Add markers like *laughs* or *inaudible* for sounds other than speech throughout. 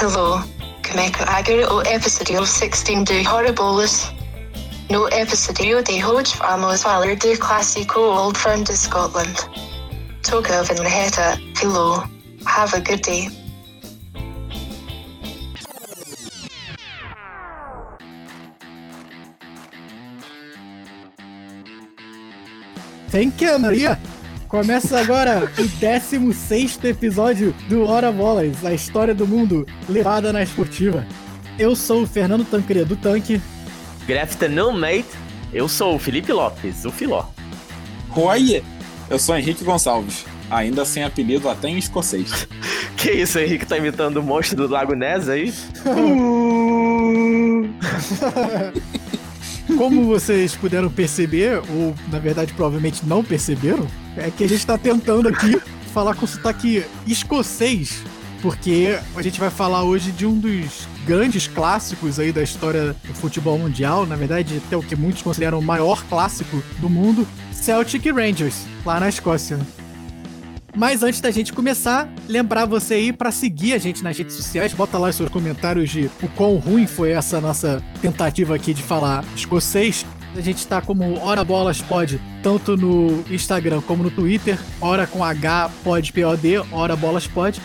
Hello, Kameko Agri o episodio 16 de Horribilis. No episodio de hoje vamos falar do clássico Old Friend of Scotland. Toca Van Heta, hello, have a good day. Thank you, Maria! Começa agora o 16 episódio do Hora Bolas, a história do mundo levada na esportiva. Eu sou o Fernando Tancredo do Tanque. Good afternoon, mate. Eu sou o Felipe Lopes, o Filó. Oi, eu sou Henrique Gonçalves, ainda sem apelido até em escocês. *laughs* que isso, Henrique tá imitando o monstro do Lago Ness aí? *laughs* *laughs* Como vocês puderam perceber, ou na verdade provavelmente não perceberam, é que a gente tá tentando aqui falar com sotaque escocês, porque a gente vai falar hoje de um dos grandes clássicos aí da história do futebol mundial, na verdade, até o que muitos consideram o maior clássico do mundo, Celtic Rangers, lá na Escócia. Mas antes da gente começar, lembrar você aí para seguir a gente nas redes sociais, bota lá os seus comentários de o quão ruim foi essa nossa tentativa aqui de falar escocês. A gente tá como Hora Bolas Pod, tanto no Instagram como no Twitter, Hora com H Pod POD, Hora Bolas Pod.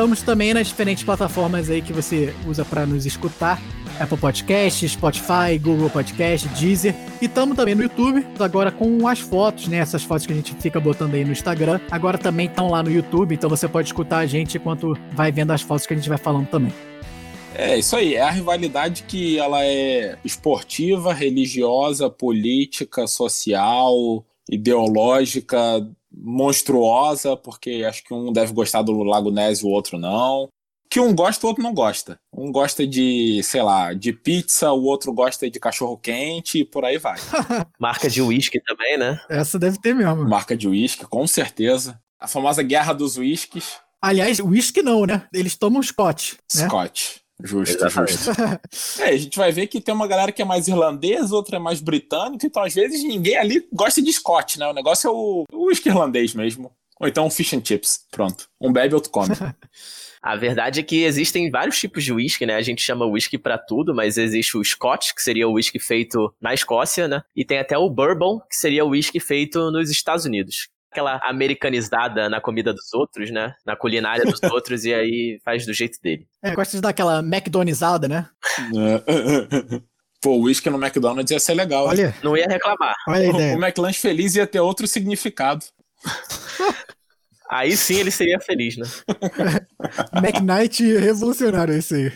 Estamos também nas diferentes plataformas aí que você usa para nos escutar. Apple Podcast, Spotify, Google Podcast, Deezer. E estamos também no YouTube, agora com as fotos, né? Essas fotos que a gente fica botando aí no Instagram. Agora também estão lá no YouTube, então você pode escutar a gente enquanto vai vendo as fotos que a gente vai falando também. É, isso aí. É a rivalidade que ela é esportiva, religiosa, política, social, ideológica, monstruosa, porque acho que um deve gostar do Lago Ness e o outro não que um gosta, o outro não gosta. Um gosta de, sei lá, de pizza, o outro gosta de cachorro quente e por aí vai. *laughs* Marca de uísque também, né? Essa deve ter mesmo. Marca de uísque, com certeza. A famosa guerra dos uísques. Aliás, uísque não, né? Eles tomam Scott. Né? Scott. Justo, Exatamente. justo. *laughs* é, a gente vai ver que tem uma galera que é mais irlandesa, outra é mais britânica, então às vezes ninguém ali gosta de Scott, né? O negócio é o uísque irlandês mesmo. Ou então um fish and chips. Pronto. Um bebe, outro come. *laughs* A verdade é que existem vários tipos de whisky, né? A gente chama whisky para tudo, mas existe o Scotch, que seria o whisky feito na Escócia, né? E tem até o Bourbon, que seria o whisky feito nos Estados Unidos. Aquela americanizada na comida dos outros, né? Na culinária dos *laughs* outros, e aí faz do jeito dele. É, gosta de dar aquela McDonaldizada, né? *laughs* Pô, o whisky no McDonald's ia ser legal. Olha. Não ia reclamar. Olha a ideia. O McLanche feliz ia ter outro significado. Aí sim ele seria feliz, né? *laughs* McKnight revolucionário esse aí.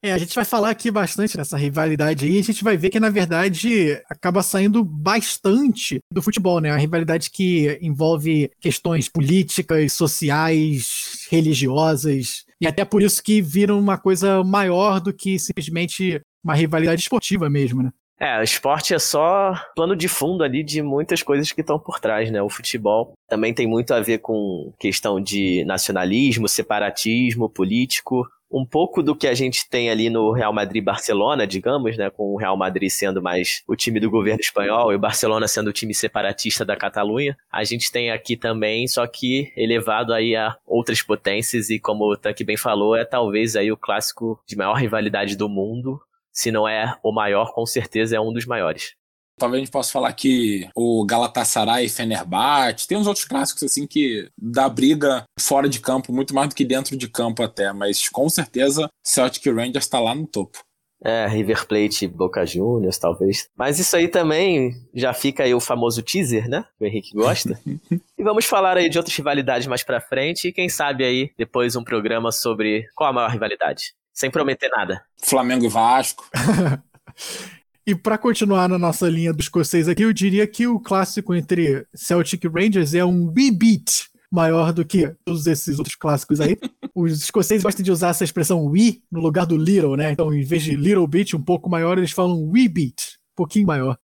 É, a gente vai falar aqui bastante dessa rivalidade aí, a gente vai ver que, na verdade, acaba saindo bastante do futebol, né? A rivalidade que envolve questões políticas, sociais, religiosas, e até por isso que viram uma coisa maior do que simplesmente uma rivalidade esportiva mesmo, né? É, o esporte é só plano de fundo ali de muitas coisas que estão por trás, né? O futebol também tem muito a ver com questão de nacionalismo, separatismo político, um pouco do que a gente tem ali no Real Madrid-Barcelona, digamos, né, com o Real Madrid sendo mais o time do governo espanhol e o Barcelona sendo o time separatista da Catalunha. A gente tem aqui também, só que elevado aí a outras potências e como o Tanque bem falou, é talvez aí o clássico de maior rivalidade do mundo, se não é o maior, com certeza é um dos maiores. Talvez a gente possa falar que o Galatasaray e Fenerbahçe, tem uns outros clássicos assim que dá briga fora de campo, muito mais do que dentro de campo até, mas com certeza Celtic Rangers está lá no topo. É, River Plate Boca Juniors, talvez. Mas isso aí também já fica aí o famoso teaser, né? O Henrique gosta. *laughs* e vamos falar aí de outras rivalidades mais pra frente e quem sabe aí depois um programa sobre qual a maior rivalidade sem prometer nada. Flamengo e Vasco. *laughs* e para continuar na nossa linha dos escocês aqui, eu diria que o clássico entre Celtic e Rangers é um beat maior do que todos esses outros clássicos aí. *laughs* Os escoceses gostam de usar essa expressão we no lugar do little, né? Então, em vez de little beat um pouco maior, eles falam we beat, um pouquinho maior.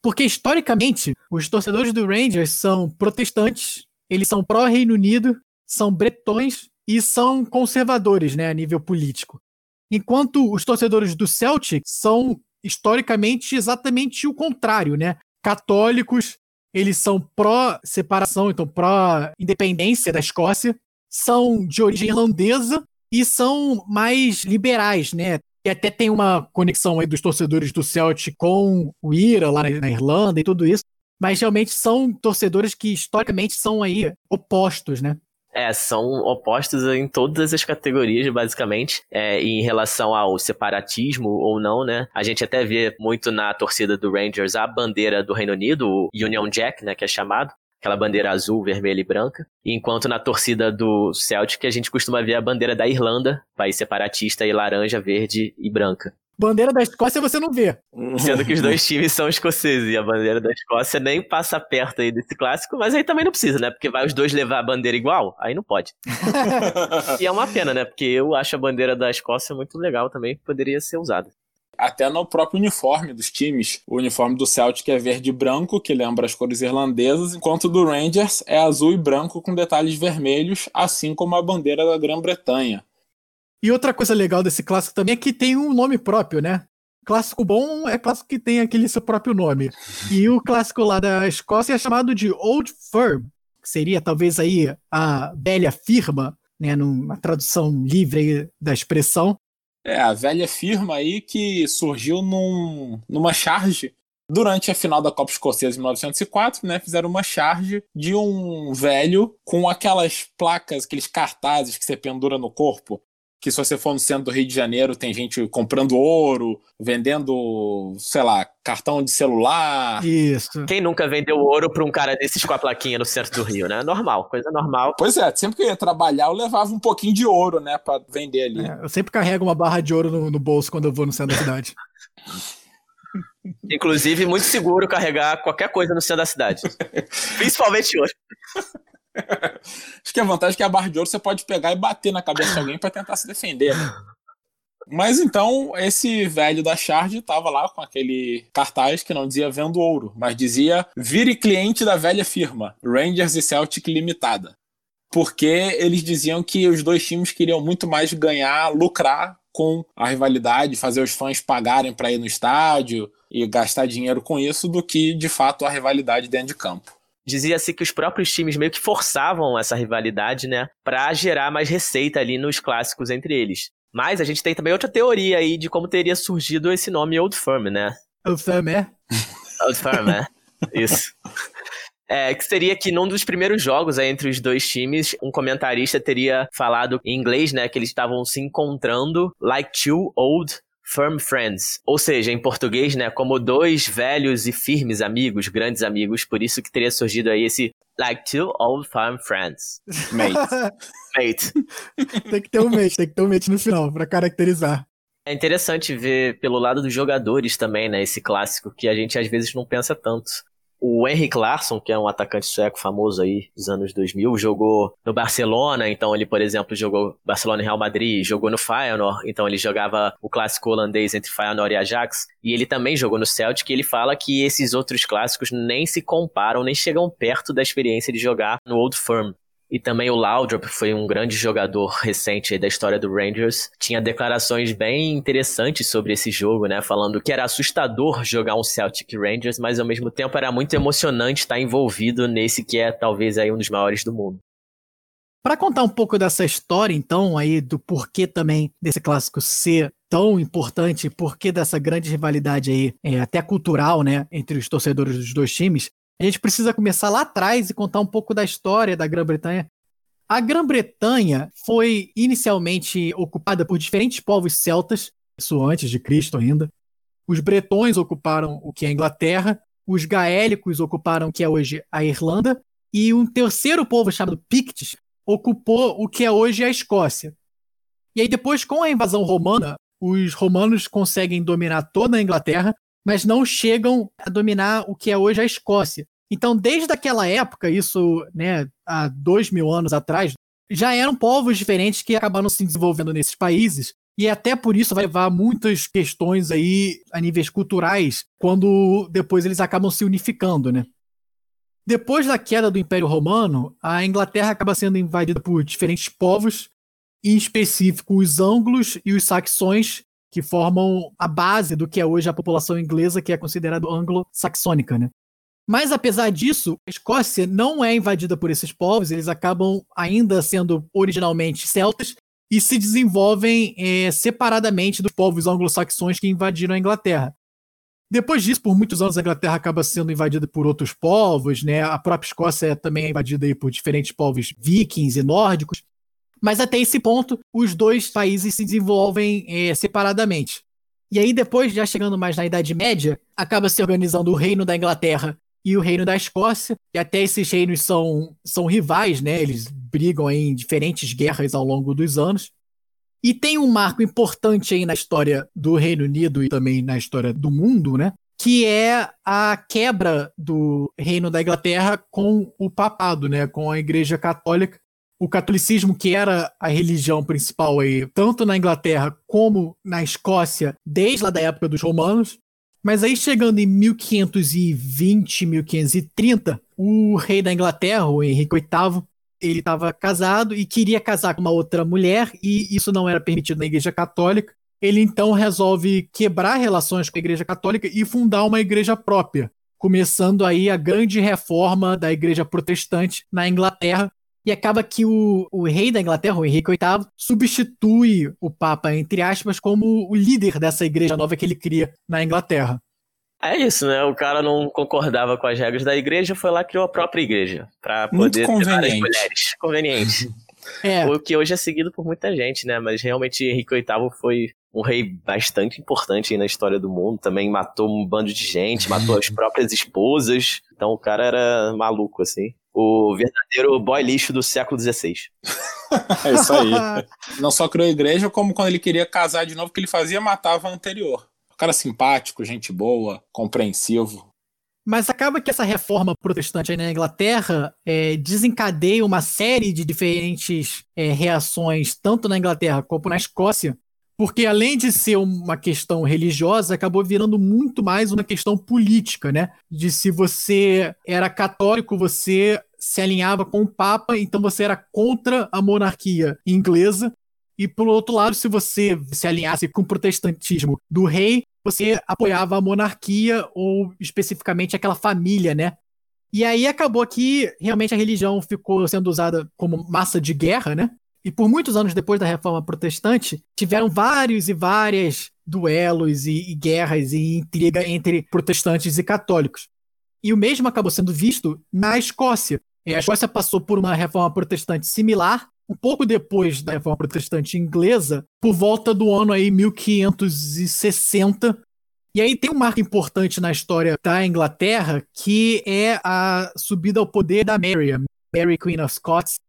Porque historicamente, os torcedores do Rangers são protestantes, eles são pró-Reino Unido, são bretões e são conservadores, né, a nível político. Enquanto os torcedores do Celtic são historicamente exatamente o contrário, né? Católicos, eles são pró-separação, então pró-independência da Escócia, são de origem irlandesa e são mais liberais, né? E até tem uma conexão aí dos torcedores do Celtic com o Ira lá na Irlanda e tudo isso. Mas realmente são torcedores que historicamente são aí opostos, né? É, são opostos em todas as categorias, basicamente, é, em relação ao separatismo ou não, né? A gente até vê muito na torcida do Rangers a bandeira do Reino Unido, o Union Jack, né, que é chamado, aquela bandeira azul, vermelha e branca. Enquanto na torcida do Celtic a gente costuma ver a bandeira da Irlanda, país separatista e laranja, verde e branca. Bandeira da Escócia você não vê. *laughs* Sendo que os dois times são escoceses e a bandeira da Escócia nem passa perto aí desse clássico, mas aí também não precisa, né? Porque vai os dois levar a bandeira igual, aí não pode. *laughs* e é uma pena, né? Porque eu acho a bandeira da Escócia muito legal também, poderia ser usada até no próprio uniforme dos times. O uniforme do Celtic é verde e branco, que lembra as cores irlandesas, enquanto o do Rangers é azul e branco com detalhes vermelhos, assim como a bandeira da Grã-Bretanha. E outra coisa legal desse clássico também é que tem um nome próprio, né? Clássico bom é clássico que tem aquele seu próprio nome. E o clássico lá da Escócia é chamado de Old Firm, que seria talvez aí a velha firma, né, numa tradução livre da expressão. É, a velha firma aí que surgiu num, numa charge durante a final da Copa Escocesa em 1904, né, fizeram uma charge de um velho com aquelas placas, aqueles cartazes que você pendura no corpo, que se você for no centro do Rio de Janeiro, tem gente comprando ouro, vendendo, sei lá, cartão de celular. Isso. Quem nunca vendeu ouro pra um cara desses com a plaquinha no centro do Rio, né? Normal, coisa normal. Pois é, sempre que eu ia trabalhar, eu levava um pouquinho de ouro, né, pra vender ali. É, eu sempre carrego uma barra de ouro no, no bolso quando eu vou no centro da cidade. *laughs* Inclusive, muito seguro carregar qualquer coisa no centro da cidade. *laughs* Principalmente ouro. Acho que a vantagem é que a barra de ouro você pode pegar e bater na cabeça de alguém para tentar se defender. Mas então, esse velho da Charge tava lá com aquele cartaz que não dizia vendo ouro, mas dizia vire cliente da velha firma, Rangers e Celtic Limitada. Porque eles diziam que os dois times queriam muito mais ganhar, lucrar com a rivalidade, fazer os fãs pagarem para ir no estádio e gastar dinheiro com isso, do que de fato a rivalidade dentro de campo dizia-se que os próprios times meio que forçavam essa rivalidade, né, para gerar mais receita ali nos clássicos entre eles. Mas a gente tem também outra teoria aí de como teria surgido esse nome Old Firm, né? Old Firm, é? *laughs* Old Firm, é. *laughs* Isso. É, que seria que num dos primeiros jogos aí, entre os dois times, um comentarista teria falado em inglês, né, que eles estavam se encontrando like two old firm friends, ou seja, em português, né, como dois velhos e firmes amigos, grandes amigos, por isso que teria surgido aí esse like two old firm friends. Mate. *laughs* mate. tem que ter um mate, tem que ter um mate no final para caracterizar. É interessante ver pelo lado dos jogadores também, né, esse clássico que a gente às vezes não pensa tanto. O Henrik Larsson, que é um atacante sueco famoso aí dos anos 2000, jogou no Barcelona, então ele, por exemplo, jogou Barcelona e Real Madrid, jogou no Feyenoord, então ele jogava o clássico holandês entre Feyenoord e Ajax, e ele também jogou no Celtic, e ele fala que esses outros clássicos nem se comparam, nem chegam perto da experiência de jogar no Old Firm. E também o Laudrup foi um grande jogador recente da história do Rangers. Tinha declarações bem interessantes sobre esse jogo, né? Falando que era assustador jogar um Celtic Rangers, mas ao mesmo tempo era muito emocionante estar envolvido nesse que é talvez aí um dos maiores do mundo. Para contar um pouco dessa história, então, aí do porquê também desse clássico ser tão importante, porquê dessa grande rivalidade aí, é, até cultural, né, entre os torcedores dos dois times, a gente precisa começar lá atrás e contar um pouco da história da Grã-Bretanha. A Grã-Bretanha foi inicialmente ocupada por diferentes povos celtas, isso antes de Cristo ainda. Os bretões ocuparam o que é a Inglaterra, os gaélicos ocuparam o que é hoje a Irlanda, e um terceiro povo chamado Picts ocupou o que é hoje a Escócia. E aí depois, com a invasão romana, os romanos conseguem dominar toda a Inglaterra mas não chegam a dominar o que é hoje a Escócia. Então, desde aquela época, isso né, há dois mil anos atrás, já eram povos diferentes que acabaram se desenvolvendo nesses países. E até por isso vai levar muitas questões aí a níveis culturais, quando depois eles acabam se unificando, né? Depois da queda do Império Romano, a Inglaterra acaba sendo invadida por diferentes povos, em específico os ângulos e os saxões, que formam a base do que é hoje a população inglesa, que é considerada anglo-saxônica, né? Mas apesar disso, a Escócia não é invadida por esses povos, eles acabam ainda sendo originalmente celtas, e se desenvolvem é, separadamente dos povos anglo-saxões que invadiram a Inglaterra. Depois disso, por muitos anos, a Inglaterra acaba sendo invadida por outros povos, né? A própria Escócia também é invadida aí por diferentes povos vikings e nórdicos. Mas até esse ponto, os dois países se desenvolvem é, separadamente. E aí, depois, já chegando mais na Idade Média, acaba se organizando o Reino da Inglaterra e o Reino da Escócia, e até esses reinos são, são rivais, né? Eles brigam em diferentes guerras ao longo dos anos. E tem um marco importante aí na história do Reino Unido e também na história do mundo, né? Que é a quebra do Reino da Inglaterra com o papado, né? Com a Igreja Católica. O catolicismo, que era a religião principal aí, tanto na Inglaterra como na Escócia, desde lá da época dos romanos. Mas aí chegando em 1520, 1530, o rei da Inglaterra, o Henrique VIII, ele estava casado e queria casar com uma outra mulher e isso não era permitido na Igreja Católica. Ele então resolve quebrar relações com a Igreja Católica e fundar uma igreja própria, começando aí a grande reforma da Igreja Protestante na Inglaterra. E acaba que o, o rei da Inglaterra, o Henrique VIII, substitui o Papa, entre aspas, como o líder dessa igreja nova que ele cria na Inglaterra. É isso, né? O cara não concordava com as regras da igreja, foi lá e criou a própria igreja. para poder Muito ter mulheres. Conveniente. É. O que hoje é seguido por muita gente, né? Mas realmente Henrique VIII foi um rei bastante importante na história do mundo. Também matou um bando de gente, matou as *laughs* próprias esposas. Então o cara era maluco, assim. O verdadeiro boy lixo do século XVI. é isso aí. *laughs* Não só criou a igreja, como quando ele queria casar de novo, que ele fazia, matava a anterior cara simpático, gente boa, compreensivo. Mas acaba que essa reforma protestante aí na Inglaterra é, desencadeia uma série de diferentes é, reações, tanto na Inglaterra como na Escócia, porque além de ser uma questão religiosa, acabou virando muito mais uma questão política, né? De se você era católico, você se alinhava com o Papa, então você era contra a monarquia inglesa, e, por outro lado, se você se alinhasse com o protestantismo do rei, você apoiava a monarquia ou especificamente aquela família, né? E aí acabou que realmente a religião ficou sendo usada como massa de guerra, né? E por muitos anos depois da Reforma Protestante, tiveram vários e várias duelos e, e guerras e intriga entre protestantes e católicos. E o mesmo acabou sendo visto na Escócia. A Escócia passou por uma reforma protestante similar, um pouco depois da Reforma Protestante inglesa, por volta do ano aí 1560. E aí tem um marco importante na história da Inglaterra, que é a subida ao poder da Mary, Mary Queen of Scots.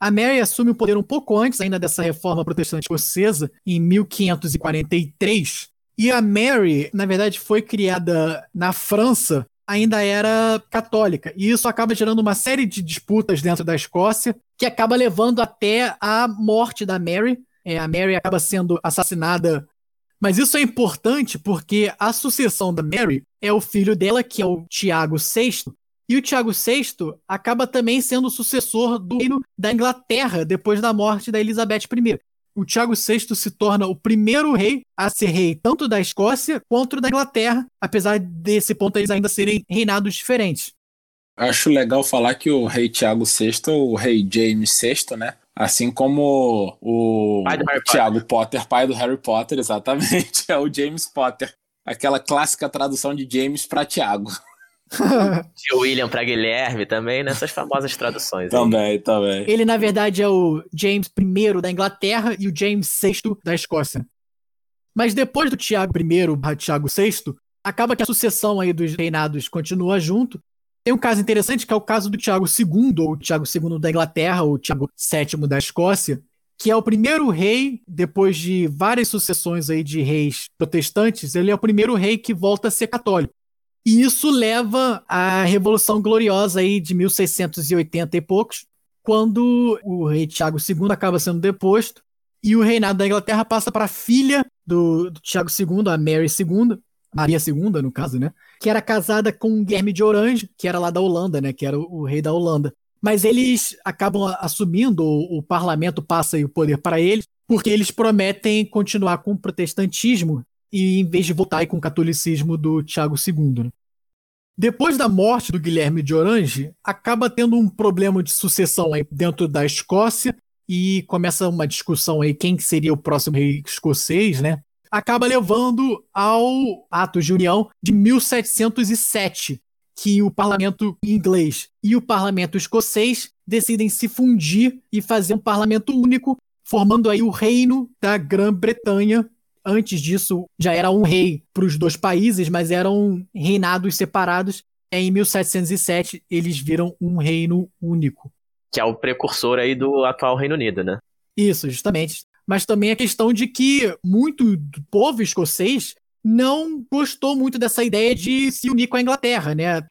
A Mary assume o poder um pouco antes ainda dessa reforma protestante escocesa, em 1543. E a Mary, na verdade, foi criada na França ainda era católica. E isso acaba gerando uma série de disputas dentro da Escócia, que acaba levando até a morte da Mary. É, a Mary acaba sendo assassinada. Mas isso é importante porque a sucessão da Mary é o filho dela, que é o Tiago VI. E o Tiago VI acaba também sendo o sucessor do reino da Inglaterra depois da morte da Elizabeth I o Tiago VI se torna o primeiro rei a ser rei tanto da Escócia quanto da Inglaterra, apesar desse ponto eles ainda serem reinados diferentes. Acho legal falar que o rei Tiago VI, o rei James VI, né? Assim como o Tiago Potter, pai do Harry Potter, *laughs* exatamente, é o James Potter. Aquela clássica tradução de James para Tiago. *laughs* Tio William para Guilherme também, nessas famosas traduções. também, aí. também. Ele, na verdade, é o James I da Inglaterra e o James VI da Escócia. Mas depois do Tiago I, Tiago VI, acaba que a sucessão aí dos reinados continua junto. Tem um caso interessante que é o caso do Tiago II, ou Tiago II da Inglaterra, ou Tiago VII da Escócia, que é o primeiro rei, depois de várias sucessões aí de reis protestantes, ele é o primeiro rei que volta a ser católico. E isso leva à Revolução Gloriosa aí de 1680 e poucos, quando o rei Tiago II acaba sendo deposto e o reinado da Inglaterra passa para a filha do, do Tiago II, a Mary II, Maria II, no caso, né? Que era casada com Guilherme de Orange, que era lá da Holanda, né? Que era o, o rei da Holanda. Mas eles acabam assumindo, o, o parlamento passa o poder para eles, porque eles prometem continuar com o protestantismo e em vez de votar com o catolicismo do Tiago II. Né? Depois da morte do Guilherme de Orange, acaba tendo um problema de sucessão aí dentro da Escócia e começa uma discussão aí quem seria o próximo rei escocês, né? Acaba levando ao ato de união de 1707, que o parlamento inglês e o parlamento escocês decidem se fundir e fazer um parlamento único, formando aí o reino da Grã-Bretanha. Antes disso, já era um rei para os dois países, mas eram reinados separados. Em 1707, eles viram um reino único. Que é o precursor aí do atual Reino Unido, né? Isso, justamente. Mas também a questão de que muito do povo escocês não gostou muito dessa ideia de se unir com a Inglaterra, né?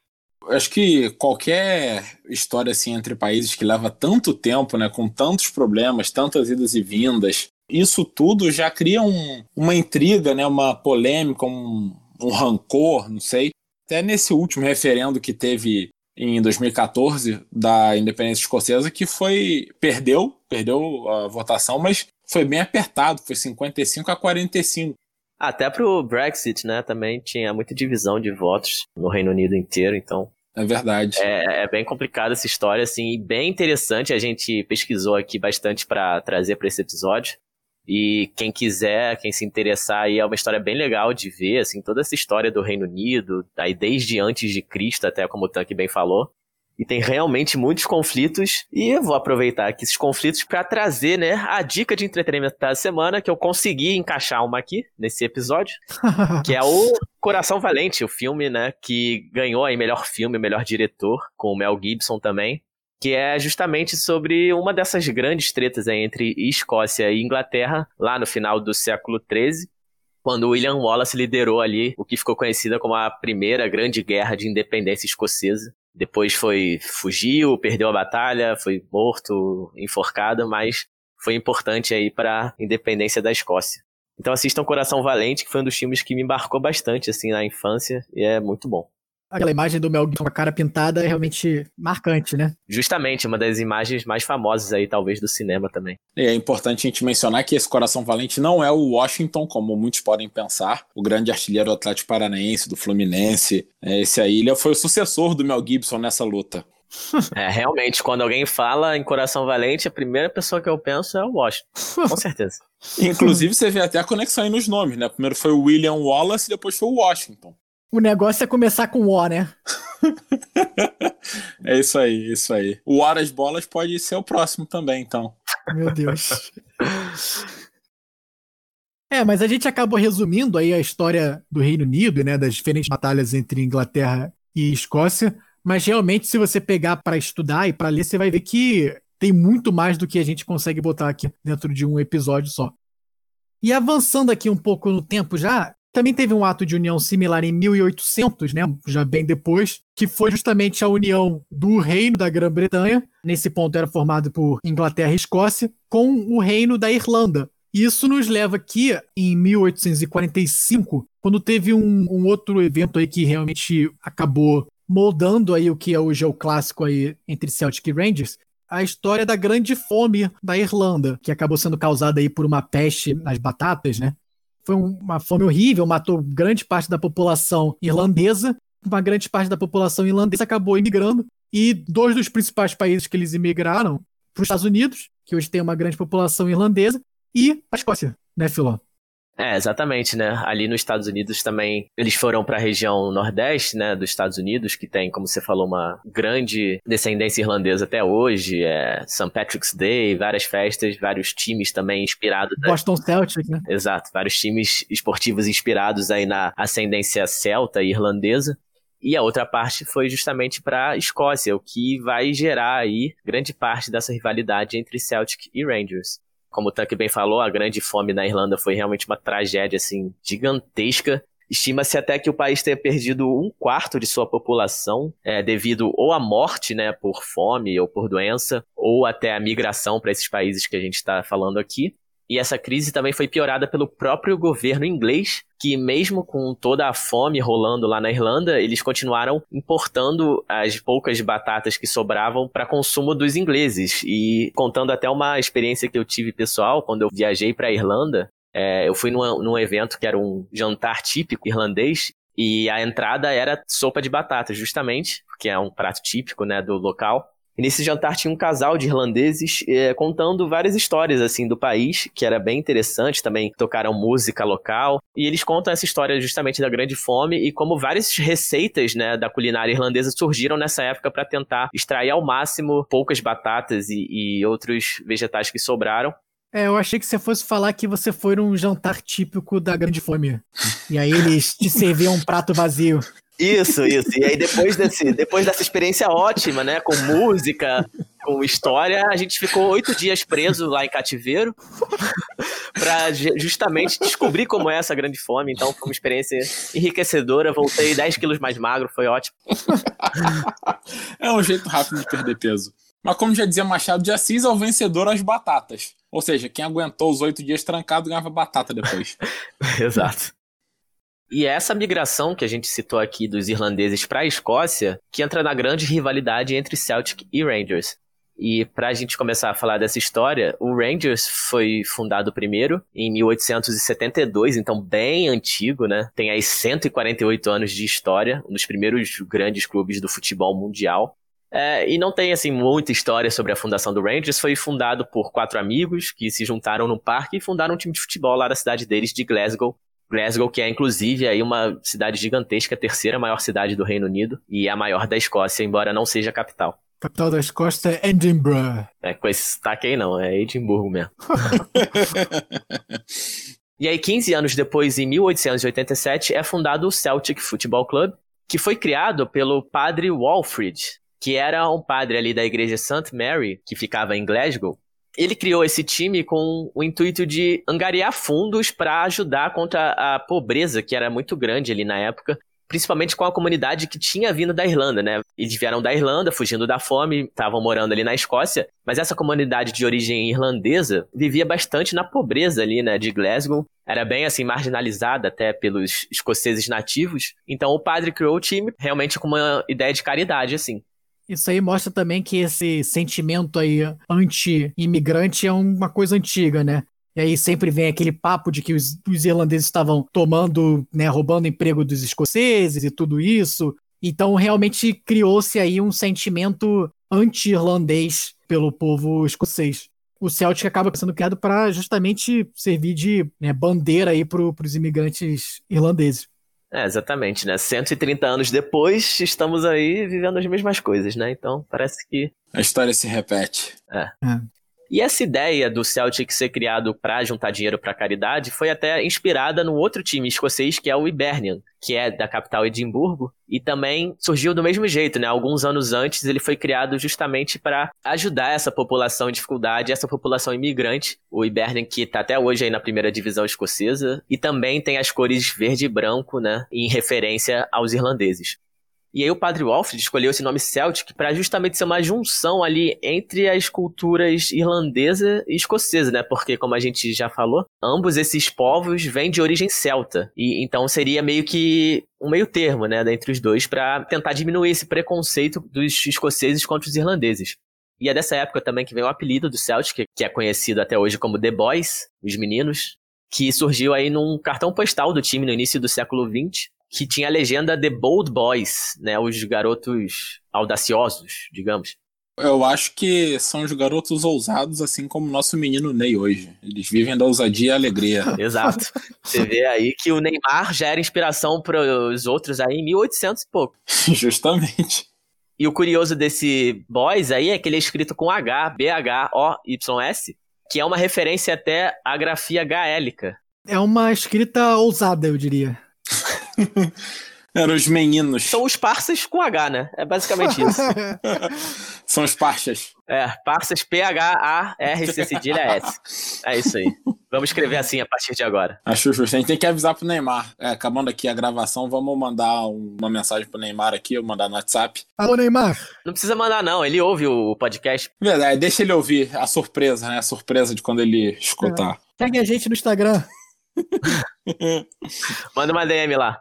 Acho que qualquer história assim entre países que leva tanto tempo, né, com tantos problemas, tantas idas e vindas, isso tudo já cria um, uma intriga, né, uma polêmica, um, um rancor, não sei. Até nesse último referendo que teve em 2014 da independência escocesa, que foi perdeu, perdeu a votação, mas foi bem apertado, foi 55 a 45. Até pro Brexit, né, também tinha muita divisão de votos no Reino Unido inteiro, então. É verdade. É, é bem complicada essa história, assim, e bem interessante. A gente pesquisou aqui bastante para trazer para esse episódio. E quem quiser, quem se interessar aí, é uma história bem legal de ver, assim, toda essa história do Reino Unido, aí desde antes de Cristo, até como o Tanque bem falou. E tem realmente muitos conflitos. E eu vou aproveitar aqui esses conflitos para trazer, né, a dica de entretenimento da semana, que eu consegui encaixar uma aqui nesse episódio, *laughs* que é o Coração Valente, o filme, né, que ganhou aí melhor filme, melhor diretor, com o Mel Gibson também. Que é justamente sobre uma dessas grandes tretas entre Escócia e Inglaterra, lá no final do século XIII, quando William Wallace liderou ali o que ficou conhecida como a primeira grande guerra de independência escocesa. Depois foi fugiu, perdeu a batalha, foi morto, enforcado, mas foi importante aí para a independência da Escócia. Então assistam Coração Valente, que foi um dos filmes que me embarcou bastante assim na infância e é muito bom. Aquela imagem do Mel Gibson com a cara pintada é realmente marcante, né? Justamente, uma das imagens mais famosas aí, talvez, do cinema também. E é importante a gente mencionar que esse Coração Valente não é o Washington, como muitos podem pensar, o grande artilheiro do Atlético Paranaense, do Fluminense. É, esse aí ele foi o sucessor do Mel Gibson nessa luta. *laughs* É, realmente, quando alguém fala em Coração Valente, a primeira pessoa que eu penso é o Washington. Com *laughs* certeza. Inclusive, você vê até a conexão aí nos nomes, né? Primeiro foi o William Wallace e depois foi o Washington. O negócio é começar com O, né? *laughs* é isso aí, isso aí. O Horas Bolas pode ser o próximo também, então. Meu Deus. É, mas a gente acabou resumindo aí a história do Reino Unido, né, das diferentes batalhas entre Inglaterra e Escócia, mas realmente se você pegar para estudar e para ler, você vai ver que tem muito mais do que a gente consegue botar aqui dentro de um episódio só. E avançando aqui um pouco no tempo já, também teve um ato de união similar em 1800, né, já bem depois, que foi justamente a união do Reino da Grã-Bretanha, nesse ponto era formado por Inglaterra e Escócia, com o Reino da Irlanda. Isso nos leva aqui em 1845, quando teve um, um outro evento aí que realmente acabou moldando aí o que é hoje é o clássico aí entre Celtic e Rangers, a história da grande fome da Irlanda, que acabou sendo causada aí por uma peste nas batatas, né? Foi uma fome horrível, matou grande parte da população irlandesa. Uma grande parte da população irlandesa acabou imigrando. E dois dos principais países que eles imigraram para os Estados Unidos, que hoje tem uma grande população irlandesa, e a Escócia, né, Filó? É, exatamente, né? Ali nos Estados Unidos também, eles foram para a região nordeste, né, dos Estados Unidos, que tem, como você falou, uma grande descendência irlandesa até hoje, é St. Patrick's Day, várias festas, vários times também inspirados. Boston né? Celtic, né? Exato, vários times esportivos inspirados aí na ascendência celta e irlandesa. E a outra parte foi justamente para a Escócia, o que vai gerar aí grande parte dessa rivalidade entre Celtic e Rangers. Como o Tuck bem falou, a grande fome na Irlanda foi realmente uma tragédia assim gigantesca. Estima-se até que o país tenha perdido um quarto de sua população é, devido ou à morte, né, por fome ou por doença, ou até a migração para esses países que a gente está falando aqui. E essa crise também foi piorada pelo próprio governo inglês, que mesmo com toda a fome rolando lá na Irlanda, eles continuaram importando as poucas batatas que sobravam para consumo dos ingleses. E contando até uma experiência que eu tive pessoal quando eu viajei para a Irlanda, é, eu fui num, num evento que era um jantar típico irlandês e a entrada era sopa de batata, justamente, que é um prato típico né, do local. E nesse jantar tinha um casal de irlandeses é, contando várias histórias assim do país, que era bem interessante. Também tocaram música local. E eles contam essa história justamente da Grande Fome e como várias receitas né, da culinária irlandesa surgiram nessa época para tentar extrair ao máximo poucas batatas e, e outros vegetais que sobraram. É, eu achei que você fosse falar que você foi num jantar típico da Grande Fome. E aí eles te serviam um prato vazio. Isso, isso. E aí depois, desse, depois dessa experiência ótima, né, com música, com história, a gente ficou oito dias preso lá em cativeiro *laughs* para justamente descobrir como é essa grande fome. Então foi uma experiência enriquecedora. Voltei 10 quilos mais magro, foi ótimo. *laughs* é um jeito rápido de perder peso. Mas como já dizia Machado de Assis, é o vencedor às batatas. Ou seja, quem aguentou os oito dias trancado ganhava batata depois. *laughs* Exato. E é essa migração que a gente citou aqui dos irlandeses para a Escócia que entra na grande rivalidade entre Celtic e Rangers. E para a gente começar a falar dessa história, o Rangers foi fundado primeiro em 1872, então bem antigo, né? Tem aí 148 anos de história, um dos primeiros grandes clubes do futebol mundial. É, e não tem assim muita história sobre a fundação do Rangers. Foi fundado por quatro amigos que se juntaram no parque e fundaram um time de futebol lá da cidade deles, de Glasgow, Glasgow, que é inclusive aí uma cidade gigantesca, a terceira maior cidade do Reino Unido e a maior da Escócia, embora não seja a capital. Capital da Escócia é Edinburgh. É, com esse sotaque aí não, é Edimburgo mesmo. *laughs* e aí, 15 anos depois, em 1887, é fundado o Celtic Football Club, que foi criado pelo padre Walfrid, que era um padre ali da igreja St. Mary, que ficava em Glasgow, ele criou esse time com o intuito de angariar fundos para ajudar contra a pobreza, que era muito grande ali na época, principalmente com a comunidade que tinha vindo da Irlanda, né? Eles vieram da Irlanda, fugindo da fome, estavam morando ali na Escócia, mas essa comunidade de origem irlandesa vivia bastante na pobreza ali, né, de Glasgow. Era bem assim marginalizada até pelos escoceses nativos. Então o padre criou o time realmente com uma ideia de caridade assim. Isso aí mostra também que esse sentimento aí anti-imigrante é uma coisa antiga, né? E aí sempre vem aquele papo de que os, os irlandeses estavam tomando, né, roubando emprego dos escoceses e tudo isso. Então realmente criou-se aí um sentimento anti-irlandês pelo povo escocês. O Celtic acaba sendo criado para justamente servir de né, bandeira aí para os imigrantes irlandeses. É, exatamente, né? 130 anos depois, estamos aí vivendo as mesmas coisas, né? Então, parece que. A história se repete. É. é. E essa ideia do Celtic ser criado para juntar dinheiro para caridade foi até inspirada no outro time escocês que é o Hibernian, que é da capital Edimburgo, e também surgiu do mesmo jeito, né? Alguns anos antes ele foi criado justamente para ajudar essa população em dificuldade, essa população imigrante, o Hibernian que está até hoje aí na primeira divisão escocesa, e também tem as cores verde e branco, né, em referência aos irlandeses. E aí o padre Walfrid escolheu esse nome Celtic para justamente ser uma junção ali entre as culturas irlandesa e escocesa, né? Porque, como a gente já falou, ambos esses povos vêm de origem celta. E então seria meio que um meio termo, né, entre os dois para tentar diminuir esse preconceito dos escoceses contra os irlandeses. E é dessa época também que vem o apelido do Celtic, que é conhecido até hoje como The Boys, os meninos, que surgiu aí num cartão postal do time no início do século XX, que tinha a legenda The Bold Boys, né? Os garotos audaciosos, digamos. Eu acho que são os garotos ousados, assim como o nosso menino Ney hoje. Eles vivem da ousadia e alegria. *laughs* Exato. Você vê aí que o Neymar já era inspiração para os outros aí em 1800 e pouco. *laughs* Justamente. E o curioso desse Boys aí é que ele é escrito com H, B-H-O-Y-S, que é uma referência até à grafia gaélica. É uma escrita ousada, eu diria. Eram os meninos. São os parças com H, né? É basicamente isso. *laughs* São os parças. É, parças P-H-A-R-C cedilha S. É isso aí. Vamos escrever assim a partir de agora. Acho justo. A gente tem que avisar pro Neymar. É, acabando aqui a gravação, vamos mandar uma mensagem pro Neymar aqui, eu mandar no WhatsApp. Alô, Neymar. Não precisa mandar, não. Ele ouve o podcast. Verdade, deixa ele ouvir a surpresa, né? A surpresa de quando ele escutar. É. Segue a gente no Instagram. *laughs* Manda uma DM lá.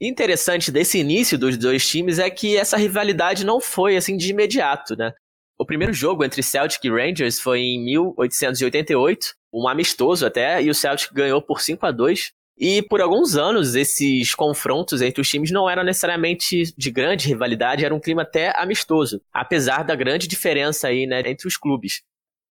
Interessante desse início dos dois times é que essa rivalidade não foi assim de imediato, né? O primeiro jogo entre Celtic e Rangers foi em 1888, um amistoso até, e o Celtic ganhou por 5 a 2 E por alguns anos, esses confrontos entre os times não eram necessariamente de grande rivalidade, era um clima até amistoso, apesar da grande diferença aí, né, entre os clubes.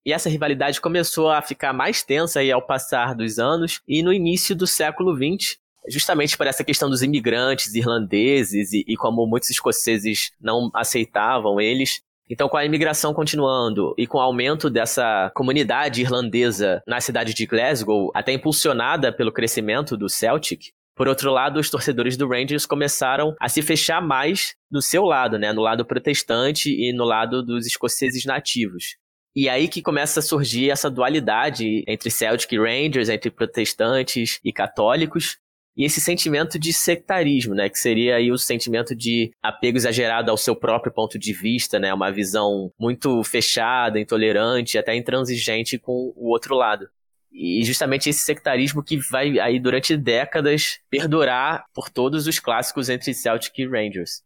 E essa rivalidade começou a ficar mais tensa aí ao passar dos anos e no início do século XX, justamente por essa questão dos imigrantes irlandeses e, e como muitos escoceses não aceitavam eles, então, com a imigração continuando e com o aumento dessa comunidade irlandesa na cidade de Glasgow, até impulsionada pelo crescimento do Celtic, por outro lado, os torcedores do Rangers começaram a se fechar mais no seu lado, né, no lado protestante e no lado dos escoceses nativos. E aí que começa a surgir essa dualidade entre Celtic e Rangers, entre protestantes e católicos, e esse sentimento de sectarismo, né, que seria aí o sentimento de apego exagerado ao seu próprio ponto de vista, né, uma visão muito fechada, intolerante, até intransigente com o outro lado. E justamente esse sectarismo que vai aí durante décadas perdurar por todos os clássicos entre Celtic e Rangers.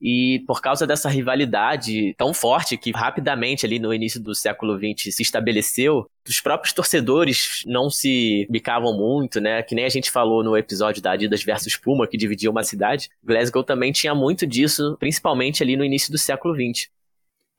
E por causa dessa rivalidade tão forte que rapidamente ali no início do século XX se estabeleceu, os próprios torcedores não se bicavam muito, né? Que nem a gente falou no episódio da Adidas versus Puma, que dividia uma cidade. Glasgow também tinha muito disso, principalmente ali no início do século XX.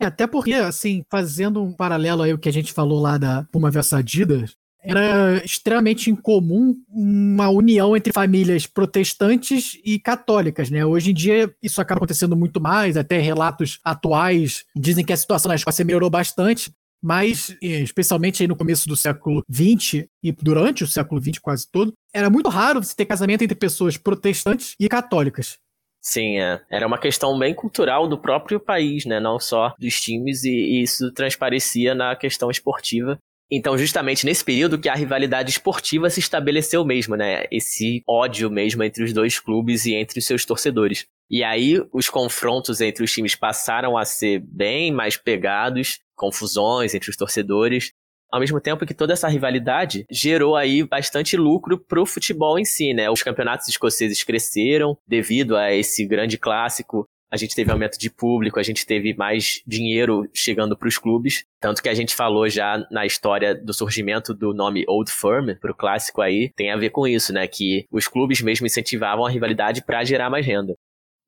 É, até porque, assim, fazendo um paralelo aí o que a gente falou lá da Puma versus Adidas, era extremamente incomum uma união entre famílias protestantes e católicas, né? Hoje em dia isso acaba acontecendo muito mais, até relatos atuais dizem que a situação na Escócia melhorou bastante, mas especialmente aí no começo do século XX e durante o século XX quase todo, era muito raro você ter casamento entre pessoas protestantes e católicas. Sim, é. era uma questão bem cultural do próprio país, né? Não só dos times, e isso transparecia na questão esportiva então, justamente nesse período que a rivalidade esportiva se estabeleceu mesmo, né? Esse ódio mesmo entre os dois clubes e entre os seus torcedores. E aí, os confrontos entre os times passaram a ser bem mais pegados, confusões entre os torcedores, ao mesmo tempo que toda essa rivalidade gerou aí bastante lucro pro futebol em si, né? Os campeonatos escoceses cresceram devido a esse grande clássico a gente teve aumento de público, a gente teve mais dinheiro chegando para os clubes. Tanto que a gente falou já na história do surgimento do nome Old Firm para o clássico aí, tem a ver com isso, né? Que os clubes mesmo incentivavam a rivalidade para gerar mais renda.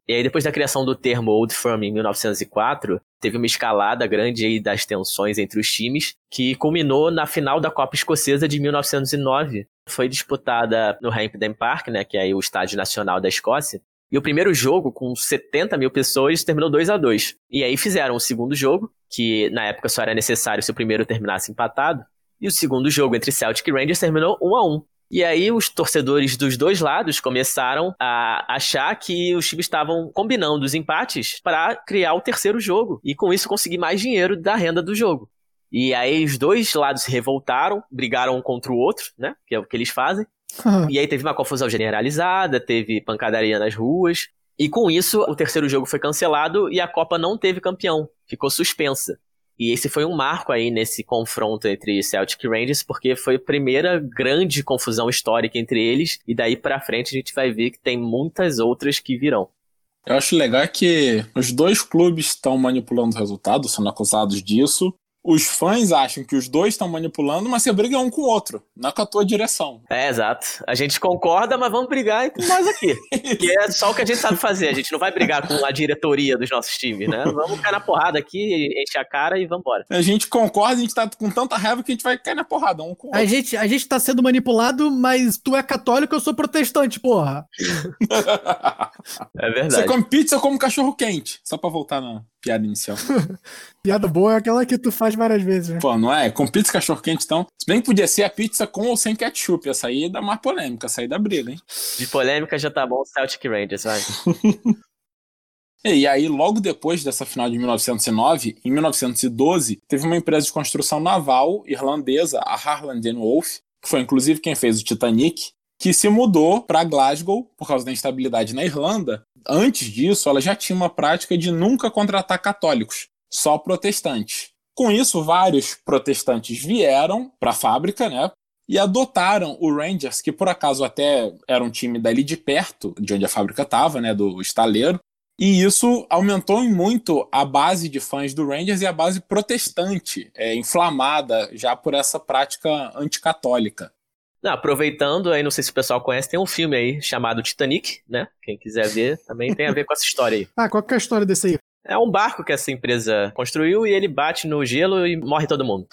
E aí, depois da criação do termo Old Firm em 1904, teve uma escalada grande aí das tensões entre os times, que culminou na final da Copa Escocesa de 1909. Foi disputada no Hampden Park, né, que é o estádio nacional da Escócia, e o primeiro jogo, com 70 mil pessoas, terminou 2 a 2 E aí fizeram o segundo jogo, que na época só era necessário se o primeiro terminasse empatado. E o segundo jogo entre Celtic e Rangers terminou 1 a 1 e aí os torcedores dos dois lados começaram a achar que os times estavam combinando os empates para criar o terceiro jogo e com isso conseguir mais dinheiro da renda do jogo. E aí os dois lados se revoltaram, brigaram um contra o outro, né? Que é o que eles fazem. E aí teve uma confusão generalizada, teve pancadaria nas ruas. E com isso, o terceiro jogo foi cancelado e a Copa não teve campeão. Ficou suspensa. E esse foi um marco aí nesse confronto entre Celtic e Rangers, porque foi a primeira grande confusão histórica entre eles, e daí para frente a gente vai ver que tem muitas outras que virão. Eu acho legal que os dois clubes estão manipulando o resultado, sendo acusados disso, os fãs acham que os dois estão manipulando, mas você briga um com o outro, não com a tua direção. É, exato. A gente concorda, mas vamos brigar entre nós aqui. que é só o que a gente sabe fazer. A gente não vai brigar com a diretoria dos nossos times, né? Vamos cair na porrada aqui, enche a cara e vambora. A gente concorda, a gente tá com tanta raiva que a gente vai cair na porrada um com o outro. A gente, a gente tá sendo manipulado, mas tu é católico, eu sou protestante, porra. é verdade. Você come pizza, eu como cachorro quente. Só pra voltar na piada inicial. *laughs* piada boa é aquela que tu faz várias vezes, né? Pô, não é? Com pizza cachorro quente, então. Se bem que podia ser a pizza com ou sem ketchup. Essa aí dá mais polêmica, essa aí dá briga, hein? De polêmica já tá bom, Celtic Rangers, vai. *laughs* E aí, logo depois dessa final de 1909, em 1912, teve uma empresa de construção naval irlandesa, a Harland Wolff, que foi inclusive quem fez o Titanic, que se mudou para Glasgow por causa da instabilidade na Irlanda. Antes disso, ela já tinha uma prática de nunca contratar católicos, só protestantes. Com isso, vários protestantes vieram para a fábrica, né? E adotaram o Rangers, que por acaso até era um time dali de perto, de onde a fábrica estava, né, do estaleiro. E isso aumentou muito a base de fãs do Rangers e a base protestante, é, inflamada já por essa prática anticatólica. Não, aproveitando, aí não sei se o pessoal conhece, tem um filme aí chamado Titanic, né? Quem quiser ver, também tem a ver com essa história aí. *laughs* Ah, qual que é a história desse aí? É um barco que essa empresa construiu e ele bate no gelo e morre todo mundo.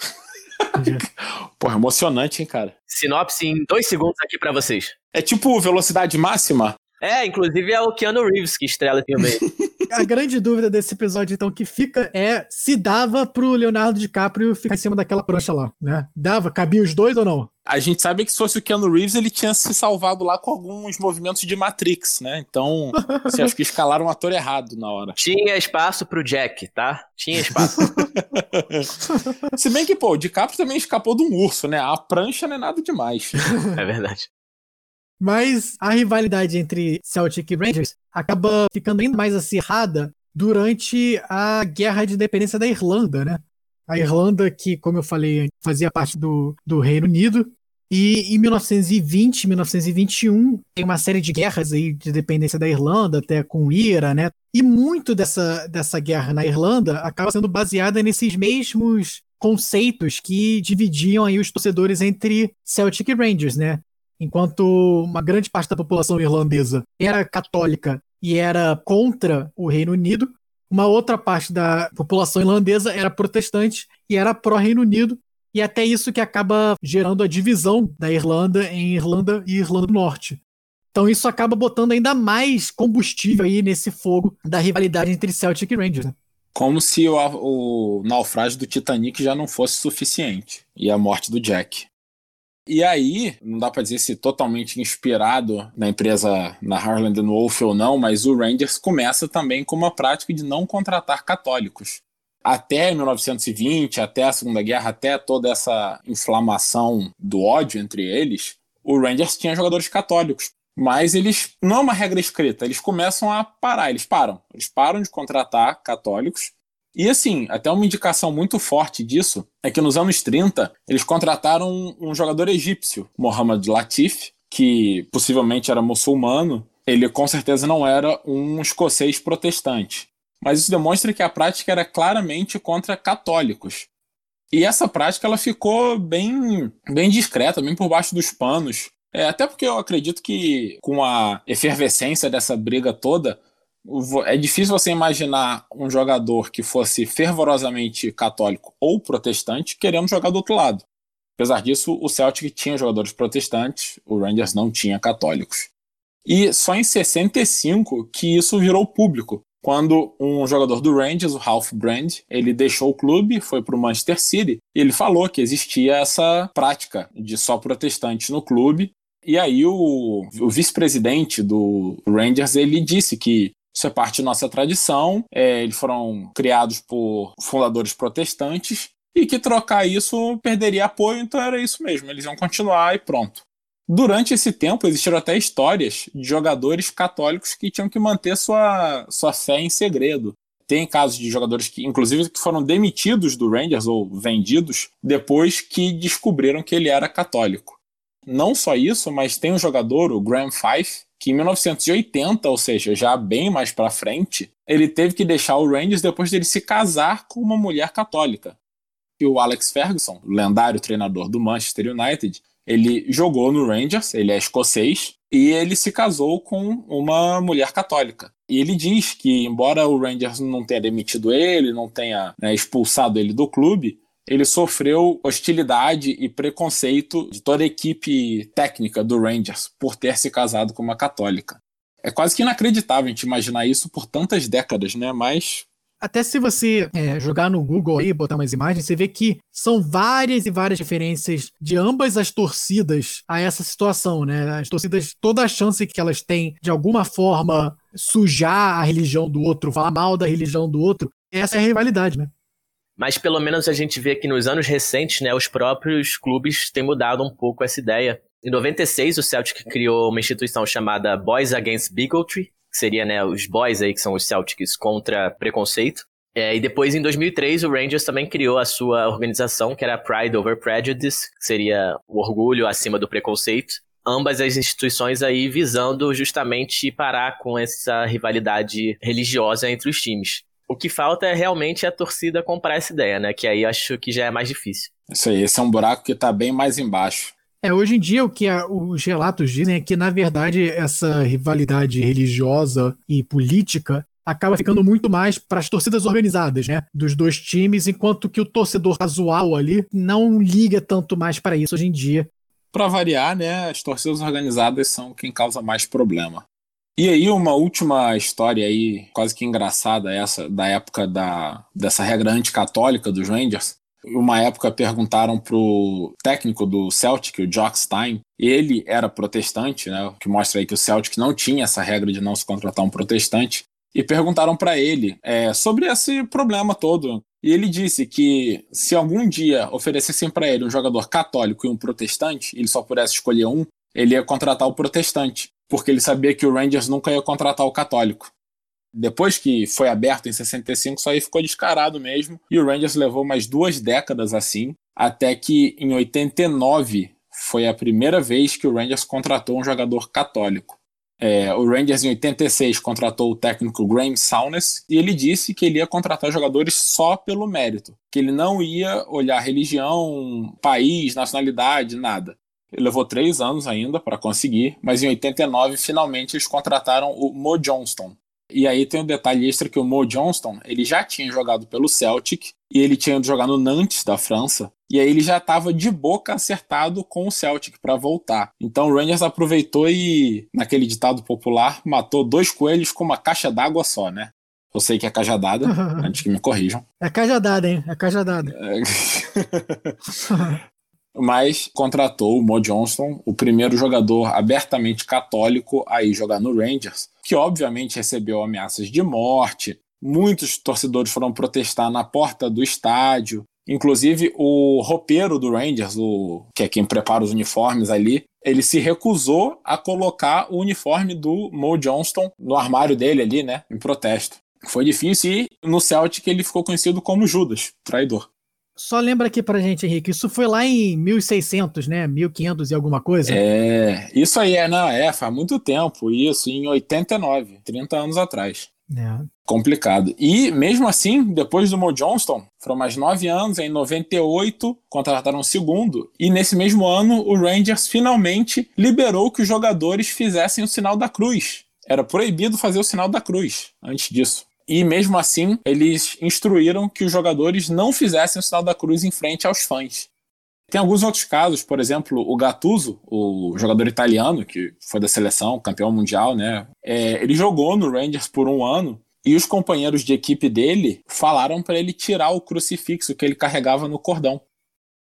*laughs* Porra, emocionante, hein, cara? Sinopse em dois segundos aqui para vocês. É tipo velocidade máxima? É, inclusive é o Keanu Reeves que estrela o filme aí. *laughs* A grande dúvida desse episódio, então, que fica é se dava pro Leonardo DiCaprio ficar em cima daquela prancha lá, né? Dava? Cabia os dois ou não? A gente sabe que se fosse o Keanu Reeves, ele tinha se salvado lá com alguns movimentos de Matrix, né? Então, *laughs* você acho que escalaram um ator errado na hora. Tinha espaço pro Jack, tá? Tinha espaço. *laughs* se bem que, pô, o DiCaprio também escapou de um urso, né? A prancha não é nada demais. é verdade. Mas a rivalidade entre Celtic e Rangers acaba ficando ainda mais acirrada durante a Guerra de Independência da Irlanda, né? A Irlanda, que, como eu falei, fazia parte do, do Reino Unido, e em 1920, 1921, tem uma série de guerras aí de dependência da Irlanda, até com Ira, né? E muito dessa, dessa guerra na Irlanda acaba sendo baseada nesses mesmos conceitos que dividiam aí os torcedores entre Celtic e Rangers, né? Enquanto uma grande parte da população irlandesa era católica e era contra o Reino Unido, uma outra parte da população irlandesa era protestante e era pró-Reino Unido, e até isso que acaba gerando a divisão da Irlanda em Irlanda e Irlanda do Norte. Então isso acaba botando ainda mais combustível aí nesse fogo da rivalidade entre Celtic e Rangers. Né? Como se o, o naufrágio do Titanic já não fosse suficiente. E a morte do Jack. E aí, não dá para dizer se totalmente inspirado na empresa na Harland Wolff ou não, mas o Rangers começa também com uma prática de não contratar católicos. Até 1920, até a Segunda Guerra, até toda essa inflamação do ódio entre eles, o Rangers tinha jogadores católicos. Mas eles, não é uma regra escrita, eles começam a parar, eles param. Eles param de contratar católicos e assim, até uma indicação muito forte disso é que nos anos 30 eles contrataram um, jogador egípcio, Mohamed Latif, que possivelmente era muçulmano. Ele com certeza não era um escocês protestante. Mas isso demonstra que a prática era claramente contra católicos. E essa prática ela ficou bem, bem discreta, bem por baixo dos panos. É, até porque eu acredito que com a efervescência dessa briga toda, é difícil você imaginar um jogador que fosse fervorosamente católico ou protestante querendo jogar do outro lado. Apesar disso, o Celtic tinha jogadores protestantes, o Rangers não tinha católicos. E só em 65 que isso virou público, quando um jogador do Rangers, o Ralph Brand, ele deixou o clube, foi para o Manchester City, e ele falou que existia essa prática de só protestantes no clube. E aí o, o vice-presidente do Rangers ele disse que isso é parte da nossa tradição. É, eles foram criados por fundadores protestantes e que trocar isso perderia apoio, então era isso mesmo. Eles iam continuar e pronto. Durante esse tempo existiram até histórias de jogadores católicos que tinham que manter sua, sua fé em segredo. Tem casos de jogadores que, inclusive, que foram demitidos do Rangers ou vendidos depois que descobriram que ele era católico. Não só isso, mas tem um jogador, o Graham Fife, que em 1980, ou seja, já bem mais para frente, ele teve que deixar o Rangers depois dele se casar com uma mulher católica. E o Alex Ferguson, lendário treinador do Manchester United, ele jogou no Rangers, ele é escocês, e ele se casou com uma mulher católica. E ele diz que, embora o Rangers não tenha demitido ele, não tenha né, expulsado ele do clube, ele sofreu hostilidade e preconceito de toda a equipe técnica do Rangers por ter se casado com uma católica. É quase que inacreditável a gente imaginar isso por tantas décadas, né? Mas até se você é, jogar no Google e botar umas imagens, você vê que são várias e várias referências de ambas as torcidas a essa situação, né? As torcidas, toda a chance que elas têm de alguma forma sujar a religião do outro, falar mal da religião do outro, essa é a rivalidade, né? Mas pelo menos a gente vê que nos anos recentes, né, os próprios clubes têm mudado um pouco essa ideia. Em 96, o Celtic criou uma instituição chamada Boys Against Bigotry, que seria né, os boys aí, que são os Celtics, contra preconceito. É, e depois, em 2003, o Rangers também criou a sua organização, que era Pride Over Prejudice, que seria o orgulho acima do preconceito. Ambas as instituições aí visando justamente parar com essa rivalidade religiosa entre os times. O que falta é realmente a torcida comprar essa ideia, né? Que aí acho que já é mais difícil. Isso aí, esse é um buraco que tá bem mais embaixo. É, hoje em dia o que a, os relatos dizem é que, na verdade, essa rivalidade religiosa e política acaba ficando muito mais para as torcidas organizadas, né? Dos dois times, enquanto que o torcedor casual ali não liga tanto mais para isso hoje em dia. Para variar, né? As torcidas organizadas são quem causa mais problema. E aí, uma última história aí, quase que engraçada, essa, da época da, dessa regra anticatólica dos Rangers. Uma época perguntaram pro técnico do Celtic, o Jock Stein, ele era protestante, né? Que mostra aí que o Celtic não tinha essa regra de não se contratar um protestante. E perguntaram para ele é, sobre esse problema todo. E ele disse que se algum dia oferecessem para ele um jogador católico e um protestante, ele só pudesse escolher um, ele ia contratar o protestante, porque ele sabia que o Rangers nunca ia contratar o católico. Depois que foi aberto em 65, isso aí ficou descarado mesmo. E o Rangers levou mais duas décadas assim, até que em 89 foi a primeira vez que o Rangers contratou um jogador católico. É, o Rangers em 86 contratou o técnico Graham Souness e ele disse que ele ia contratar jogadores só pelo mérito, que ele não ia olhar religião, país, nacionalidade, nada. Ele levou três anos ainda para conseguir, mas em 89 finalmente eles contrataram o Mo Johnston, e aí tem um detalhe extra que o Mo Johnston, ele já tinha jogado pelo Celtic e ele tinha jogado no Nantes da França. E aí ele já estava de boca acertado com o Celtic para voltar. Então o Rangers aproveitou e, naquele ditado popular, matou dois coelhos com uma caixa d'água só, né? Eu sei que é cajadada, *laughs* antes que me corrijam. É cajadada, hein? É cajadada. *laughs* Mas contratou o Mo Johnston, o primeiro jogador abertamente católico a ir jogar no Rangers, que obviamente recebeu ameaças de morte. Muitos torcedores foram protestar na porta do estádio. Inclusive, o roupeiro do Rangers, o, que é quem prepara os uniformes ali, ele se recusou a colocar o uniforme do Mo Johnston no armário dele ali, né, em protesto. Foi difícil e no Celtic ele ficou conhecido como Judas, traidor. Só lembra aqui pra gente, Henrique, isso foi lá em 1600, né? 1500 e alguma coisa? É, isso aí é, não, é, faz muito tempo, isso, em 89, 30 anos atrás. É. Complicado. E mesmo assim, depois do Mo Johnston, foram mais nove anos, em 98 contrataram um segundo, e nesse mesmo ano o Rangers finalmente liberou que os jogadores fizessem o sinal da cruz. Era proibido fazer o sinal da cruz antes disso. E mesmo assim, eles instruíram que os jogadores não fizessem o sinal da cruz em frente aos fãs. Tem alguns outros casos, por exemplo, o Gattuso, o jogador italiano que foi da seleção, campeão mundial, né? É, ele jogou no Rangers por um ano e os companheiros de equipe dele falaram para ele tirar o crucifixo que ele carregava no cordão.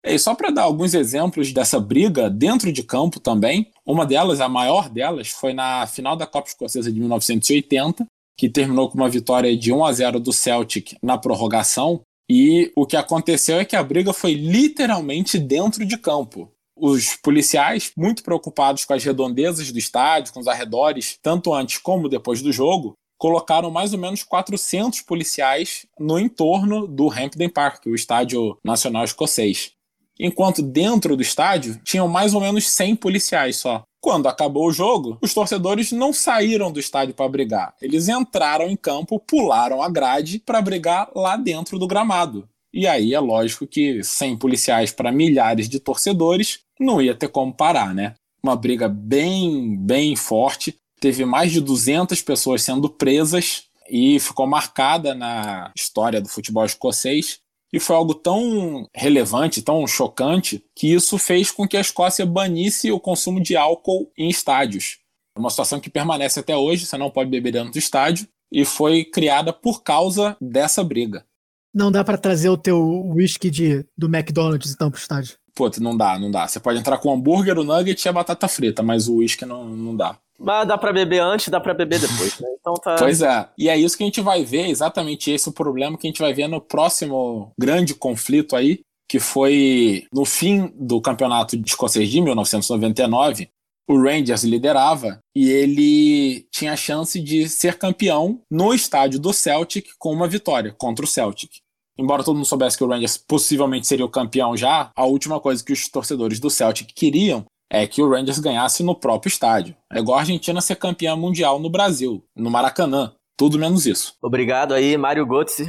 E só para dar alguns exemplos dessa briga dentro de campo também, uma delas, a maior delas, foi na final da Copa Escocesa de 1980, que terminou com uma vitória de 1 a 0 do Celtic na prorrogação. E o que aconteceu é que a briga foi literalmente dentro de campo. Os policiais, muito preocupados com as redondezas do estádio, com os arredores, tanto antes como depois do jogo, colocaram mais ou menos 400 policiais no entorno do Hampden Park, o estádio nacional escocês. Enquanto dentro do estádio tinham mais ou menos 100 policiais só. Quando acabou o jogo, os torcedores não saíram do estádio para brigar. Eles entraram em campo, pularam a grade para brigar lá dentro do gramado. E aí é lógico que sem policiais para milhares de torcedores não ia ter como parar, né? Uma briga bem, bem forte. Teve mais de 200 pessoas sendo presas e ficou marcada na história do futebol escocês e foi algo tão relevante, tão chocante, que isso fez com que a Escócia banisse o consumo de álcool em estádios. É uma situação que permanece até hoje, você não pode beber dentro do estádio, e foi criada por causa dessa briga. Não dá para trazer o teu whisky de, do McDonald's então pro estádio? Pô, não dá, não dá. Você pode entrar com o hambúrguer, o nugget e a batata frita, mas o whisky não, não dá. Mas dá para beber antes, dá para beber depois, né? Então tá. Pois é. E é isso que a gente vai ver, exatamente esse o problema que a gente vai ver no próximo grande conflito aí, que foi no fim do campeonato de escocês de 1999. O Rangers liderava e ele tinha a chance de ser campeão no estádio do Celtic com uma vitória contra o Celtic embora todo mundo soubesse que o Rangers possivelmente seria o campeão já, a última coisa que os torcedores do Celtic queriam é que o Rangers ganhasse no próprio estádio. É igual a Argentina ser campeã mundial no Brasil, no Maracanã. Tudo menos isso. Obrigado aí, Mário Götze.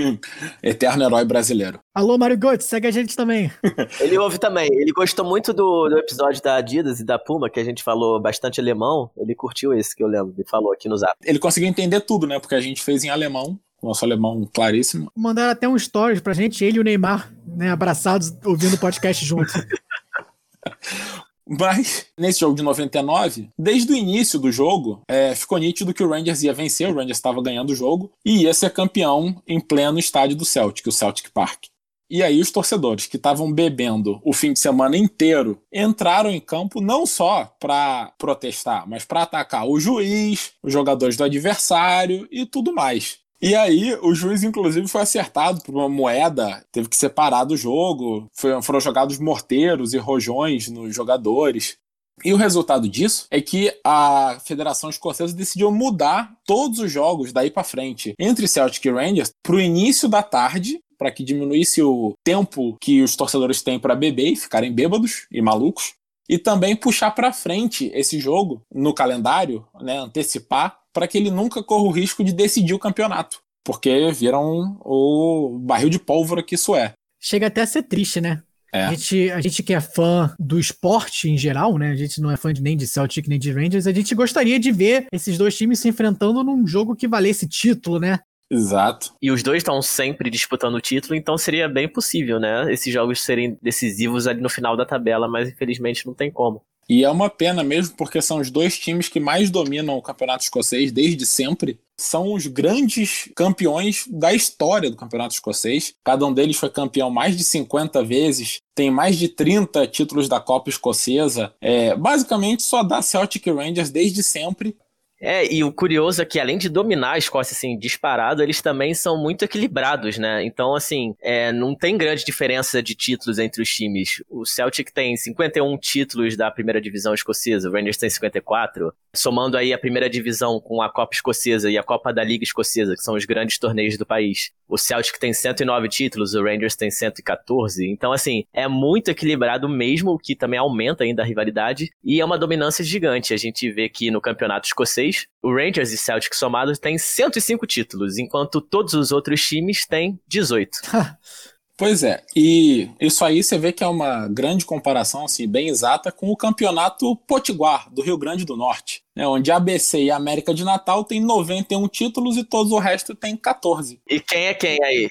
*laughs* Eterno herói brasileiro. Alô, Mário Götze, segue a gente também. *laughs* ele ouve também. Ele gostou muito do, do, episódio da Adidas e da Puma, que a gente falou bastante alemão. Ele curtiu esse que eu lembro, ele falou aqui no zap. Ele conseguiu entender tudo, né? Porque a gente fez em alemão. Nosso alemão claríssimo. Mandaram até um stories pra gente, ele e o Neymar, né, abraçados, ouvindo o podcast juntos. *laughs* Mas, nesse jogo de 99, desde o início do jogo, é, ficou nítido que o Rangers ia vencer, o Rangers estava ganhando o jogo, e ia ser campeão em pleno estádio do Celtic, o Celtic Park. E aí os torcedores que estavam bebendo o fim de semana inteiro entraram em campo não só para protestar, mas para atacar o juiz, os jogadores do adversário e tudo mais. E aí, o juiz, inclusive, foi acertado por uma moeda, teve que separar do jogo, foi, foram jogados morteiros e rojões nos jogadores. E o resultado disso é que a Federação Escocesa decidiu mudar todos os jogos daí para frente entre Celtic e Rangers para o início da tarde, para que diminuísse o tempo que os torcedores têm para beber e ficarem bêbados e malucos, e também puxar para frente esse jogo no calendário, né, antecipar para que ele nunca corra o risco de decidir o campeonato, porque viram o barril de pólvora que isso é. Chega até a ser triste, né? É. A, gente, a gente que é fã do esporte em geral, né? A gente não é fã de, nem de Celtic nem de Rangers. A gente gostaria de ver esses dois times se enfrentando num jogo que valesse título, né? Exato. E os dois estão sempre disputando o título, então seria bem possível, né? Esses jogos serem decisivos ali no final da tabela, mas infelizmente não tem como. E é uma pena mesmo, porque são os dois times que mais dominam o campeonato escocês desde sempre. São os grandes campeões da história do campeonato escocês. Cada um deles foi campeão mais de 50 vezes, tem mais de 30 títulos da Copa Escocesa. É, basicamente só dá Celtic Rangers desde sempre. É, e o curioso é que além de dominar a Escócia, assim, disparado, eles também são muito equilibrados, né? Então, assim, é, não tem grande diferença de títulos entre os times. O Celtic tem 51 títulos da primeira divisão escocesa, o Rangers tem 54. Somando aí a primeira divisão com a Copa Escocesa e a Copa da Liga Escocesa, que são os grandes torneios do país. O Celtic tem 109 títulos, o Rangers tem 114. Então, assim, é muito equilibrado mesmo, o que também aumenta ainda a rivalidade. E é uma dominância gigante. A gente vê que no campeonato escocês o Rangers e Celtic somados têm 105 títulos, enquanto todos os outros times têm 18. *laughs* Pois é, e isso aí você vê que é uma grande comparação, assim, bem exata, com o campeonato Potiguar, do Rio Grande do Norte, né, onde a ABC e a América de Natal têm 91 títulos e todo o resto tem 14. E quem é quem aí?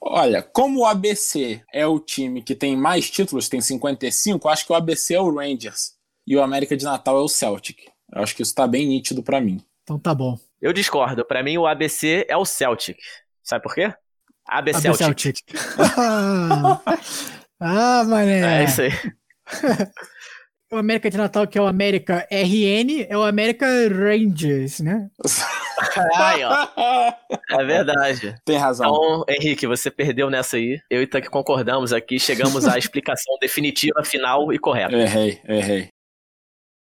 Olha, como o ABC é o time que tem mais títulos, tem 55, acho que o ABC é o Rangers e o América de Natal é o Celtic. Eu acho que isso tá bem nítido para mim. Então tá bom. Eu discordo. Para mim, o ABC é o Celtic. Sabe por quê? Celtic. Celtic. *laughs* ah, mané. É isso aí. *laughs* o América de Natal, que é o América RN, é o América Rangers, né? *laughs* Ai, ó. É verdade. Tem razão. Então, Henrique, você perdeu nessa aí. Eu e Tanque concordamos aqui, chegamos à explicação definitiva, final e correta. Errei, errei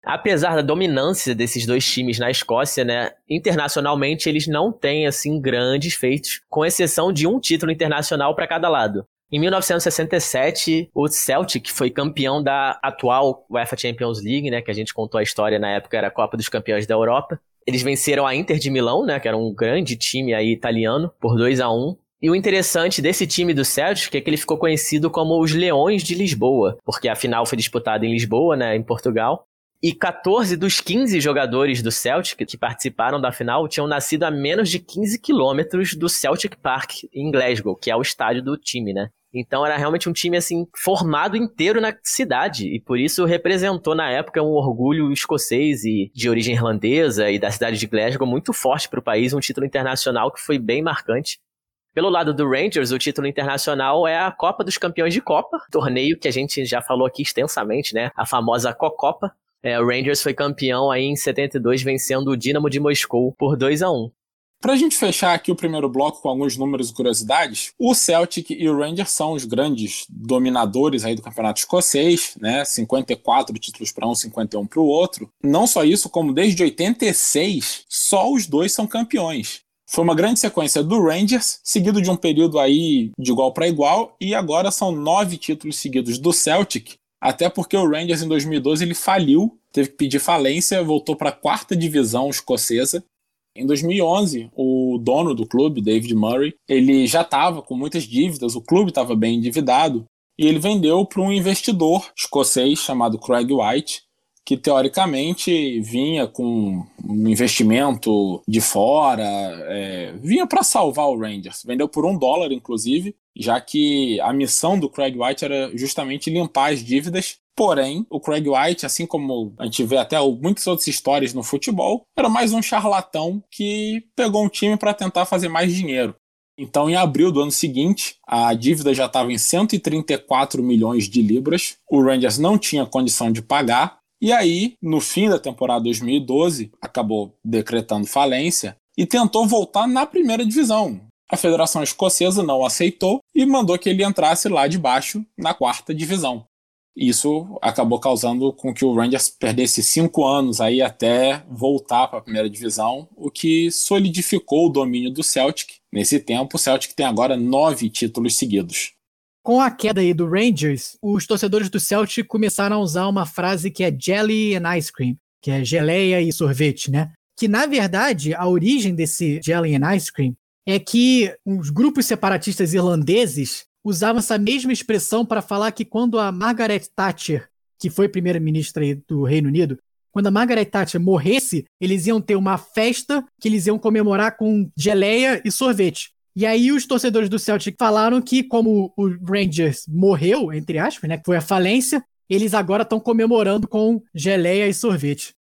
apesar da dominância desses dois times na Escócia, né, internacionalmente eles não têm assim grandes feitos, com exceção de um título internacional para cada lado. Em 1967, o Celtic foi campeão da atual UEFA Champions League, né, que a gente contou a história na época era a Copa dos Campeões da Europa. Eles venceram a Inter de Milão, né, que era um grande time aí italiano, por 2 a 1. E o interessante desse time do Celtic é que ele ficou conhecido como os Leões de Lisboa, porque a final foi disputada em Lisboa, né, em Portugal. E 14 dos 15 jogadores do Celtic que participaram da final tinham nascido a menos de 15 quilômetros do Celtic Park, em Glasgow, que é o estádio do time, né? Então era realmente um time assim formado inteiro na cidade e por isso representou na época um orgulho escocês e de origem irlandesa e da cidade de Glasgow muito forte para o país, um título internacional que foi bem marcante. Pelo lado do Rangers, o título internacional é a Copa dos Campeões de Copa, torneio que a gente já falou aqui extensamente, né? A famosa Cocopa, é, o Rangers foi campeão aí em 72, vencendo o Dinamo de Moscou por 2 a 1 para a gente fechar aqui o primeiro bloco com alguns números e curiosidades, o Celtic e o Rangers são os grandes dominadores aí do campeonato escocês, né? 54 títulos para um, 51 para o outro. Não só isso, como desde 86 só os dois são campeões. Foi uma grande sequência do Rangers, seguido de um período aí de igual para igual, e agora são nove títulos seguidos do Celtic, até porque o Rangers em 2012 ele faliu, teve que pedir falência, voltou para a quarta divisão escocesa. Em 2011, o dono do clube, David Murray, ele já estava com muitas dívidas, o clube estava bem endividado, e ele vendeu para um investidor escocês chamado Craig White, que teoricamente vinha com um investimento de fora, é, vinha para salvar o Rangers. Vendeu por um dólar, inclusive, já que a missão do Craig White era justamente limpar as dívidas Porém, o Craig White, assim como a gente vê até muitas outras histórias no futebol, era mais um charlatão que pegou um time para tentar fazer mais dinheiro. Então, em abril do ano seguinte, a dívida já estava em 134 milhões de libras. O Rangers não tinha condição de pagar. E aí, no fim da temporada 2012, acabou decretando falência e tentou voltar na primeira divisão. A Federação Escocesa não aceitou e mandou que ele entrasse lá de baixo, na quarta divisão. Isso acabou causando com que o Rangers perdesse cinco anos aí até voltar para a primeira divisão, o que solidificou o domínio do Celtic. Nesse tempo, o Celtic tem agora nove títulos seguidos. Com a queda aí do Rangers, os torcedores do Celtic começaram a usar uma frase que é jelly and ice cream, que é geleia e sorvete, né? Que na verdade a origem desse jelly and ice cream é que os grupos separatistas irlandeses usavam essa mesma expressão para falar que quando a Margaret Thatcher, que foi primeira-ministra do Reino Unido, quando a Margaret Thatcher morresse, eles iam ter uma festa que eles iam comemorar com geleia e sorvete. E aí os torcedores do Celtic falaram que como o Rangers morreu, entre aspas, né, que foi a falência, eles agora estão comemorando com geleia e sorvete.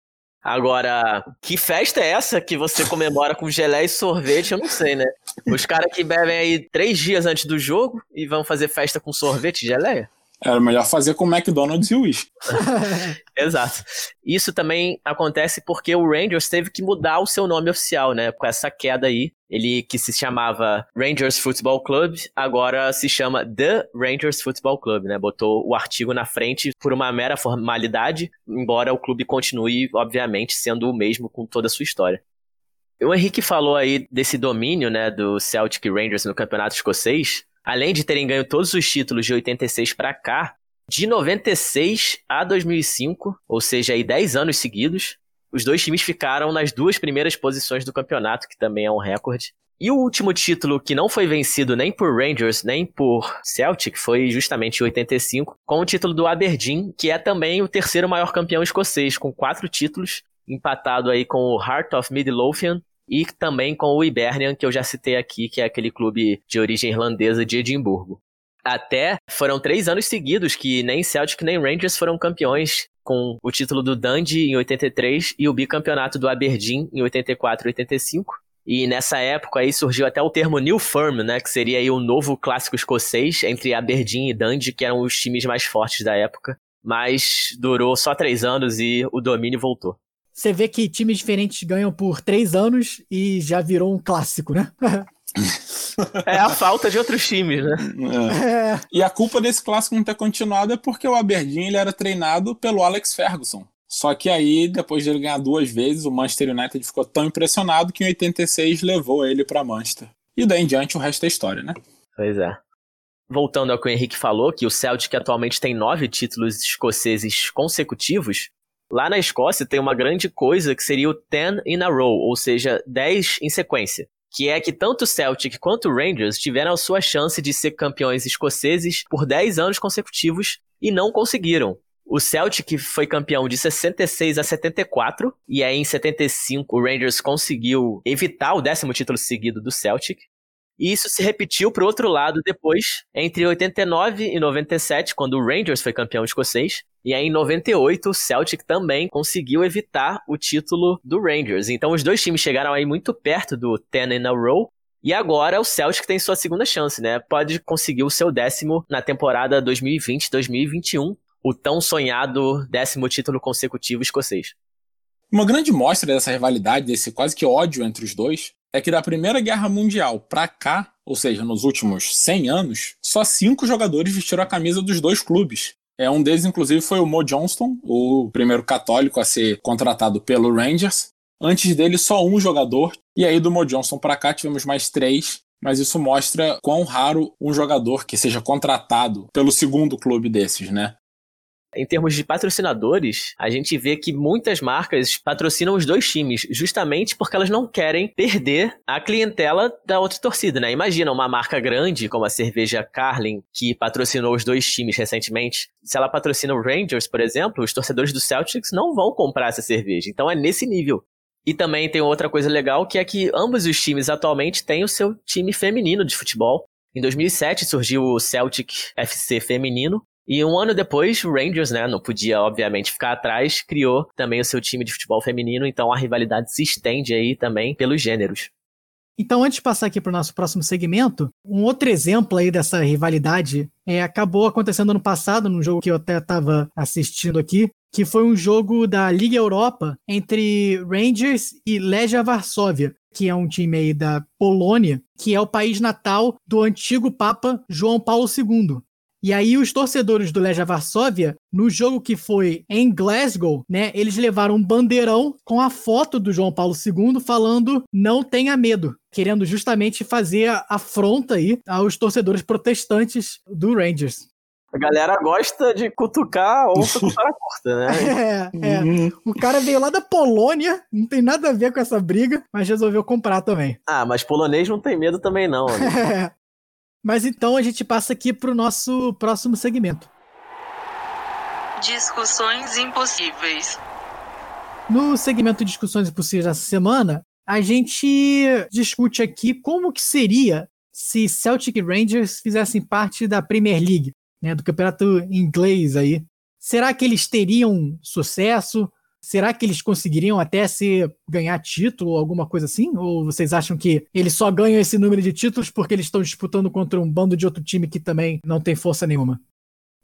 Agora, que festa é essa que você comemora com geleia e sorvete? Eu não sei, né? Os caras que bebem aí três dias antes do jogo e vão fazer festa com sorvete e geleia? Era melhor fazer com McDonald's e whisky. *laughs* Exato. Isso também acontece porque o Rangers teve que mudar o seu nome oficial, né? Com essa queda aí. Ele que se chamava Rangers Football Club, agora se chama The Rangers Football Club, né? Botou o artigo na frente por uma mera formalidade, embora o clube continue, obviamente, sendo o mesmo com toda a sua história. O Henrique falou aí desse domínio, né, do Celtic Rangers no campeonato escocês além de terem ganho todos os títulos de 86 para cá, de 96 a 2005, ou seja, aí 10 anos seguidos, os dois times ficaram nas duas primeiras posições do campeonato, que também é um recorde. E o último título que não foi vencido nem por Rangers nem por Celtic foi justamente em 85, com o título do Aberdeen, que é também o terceiro maior campeão escocês, com quatro títulos, empatado aí com o Heart of Midlothian e também com o Hibernian, que eu já citei aqui, que é aquele clube de origem irlandesa de Edimburgo. Até foram três anos seguidos que nem Celtic nem Rangers foram campeões, com o título do Dundee em 83 e o bicampeonato do Aberdeen em 84 e 85. E nessa época aí surgiu até o termo New Firm, né, que seria aí o novo clássico escocês entre Aberdeen e Dundee, que eram os times mais fortes da época. Mas durou só três anos e o domínio voltou você vê que times diferentes ganham por três anos e já virou um clássico, né? *laughs* é a falta de outros times, né? É. É. E a culpa desse clássico não ter continuado é porque o Aberdeen ele era treinado pelo Alex Ferguson. Só que aí, depois de ele ganhar duas vezes, o Manchester United ficou tão impressionado que em 86 levou ele para Manchester. E daí em diante o resto é história, né? Pois é. Voltando ao que o Henrique falou, que o Celtic atualmente tem nove títulos escoceses consecutivos, Lá na Escócia tem uma grande coisa que seria o 10 in a row, ou seja, 10 em sequência. Que é que tanto o Celtic quanto o Rangers tiveram a sua chance de ser campeões escoceses por 10 anos consecutivos e não conseguiram. O Celtic foi campeão de 66 a 74, e aí em 75 o Rangers conseguiu evitar o décimo título seguido do Celtic. E isso se repetiu para o outro lado depois, entre 89 e 97, quando o Rangers foi campeão escocês. E aí, em 98, o Celtic também conseguiu evitar o título do Rangers. Então, os dois times chegaram aí muito perto do 10 in a row. E agora o Celtic tem sua segunda chance, né? Pode conseguir o seu décimo na temporada 2020-2021, o tão sonhado décimo título consecutivo escocês. Uma grande mostra dessa rivalidade, desse quase que ódio entre os dois, é que da Primeira Guerra Mundial para cá, ou seja, nos últimos 100 anos, só cinco jogadores vestiram a camisa dos dois clubes. É, um deles, inclusive, foi o Mo Johnston, o primeiro católico a ser contratado pelo Rangers. Antes dele, só um jogador. E aí, do Mo Johnston para cá, tivemos mais três. Mas isso mostra quão raro um jogador que seja contratado pelo segundo clube desses, né? Em termos de patrocinadores, a gente vê que muitas marcas patrocinam os dois times, justamente porque elas não querem perder a clientela da outra torcida, né? Imagina uma marca grande como a cerveja Carlin, que patrocinou os dois times recentemente. Se ela patrocina o Rangers, por exemplo, os torcedores do Celtics não vão comprar essa cerveja. Então é nesse nível. E também tem outra coisa legal, que é que ambos os times atualmente têm o seu time feminino de futebol. Em 2007 surgiu o Celtic FC feminino, e um ano depois, o Rangers, né, não podia, obviamente, ficar atrás, criou também o seu time de futebol feminino, então a rivalidade se estende aí também pelos gêneros. Então, antes de passar aqui para o nosso próximo segmento, um outro exemplo aí dessa rivalidade é, acabou acontecendo ano passado, num jogo que eu até estava assistindo aqui, que foi um jogo da Liga Europa entre Rangers e Legia Varsóvia, que é um time aí da Polônia, que é o país natal do antigo Papa João Paulo II. E aí os torcedores do Legia Varsóvia, no jogo que foi em Glasgow, né, eles levaram um bandeirão com a foto do João Paulo II falando não tenha medo, querendo justamente fazer afronta aí aos torcedores protestantes do Rangers. A galera gosta de cutucar ou *laughs* cutucar a curta, né? *laughs* É, é. Uhum. O cara veio lá da Polônia, não tem nada a ver com essa briga, mas resolveu comprar também. Ah, mas polonês não tem medo também não, né? *laughs* Mas então a gente passa aqui para o nosso próximo segmento. Discussões impossíveis. No segmento de discussões impossíveis dessa semana, a gente discute aqui como que seria se Celtic Rangers fizessem parte da Premier League, né, do campeonato inglês aí. Será que eles teriam sucesso? Será que eles conseguiriam até se ganhar título ou alguma coisa assim? Ou vocês acham que eles só ganham esse número de títulos porque eles estão disputando contra um bando de outro time que também não tem força nenhuma?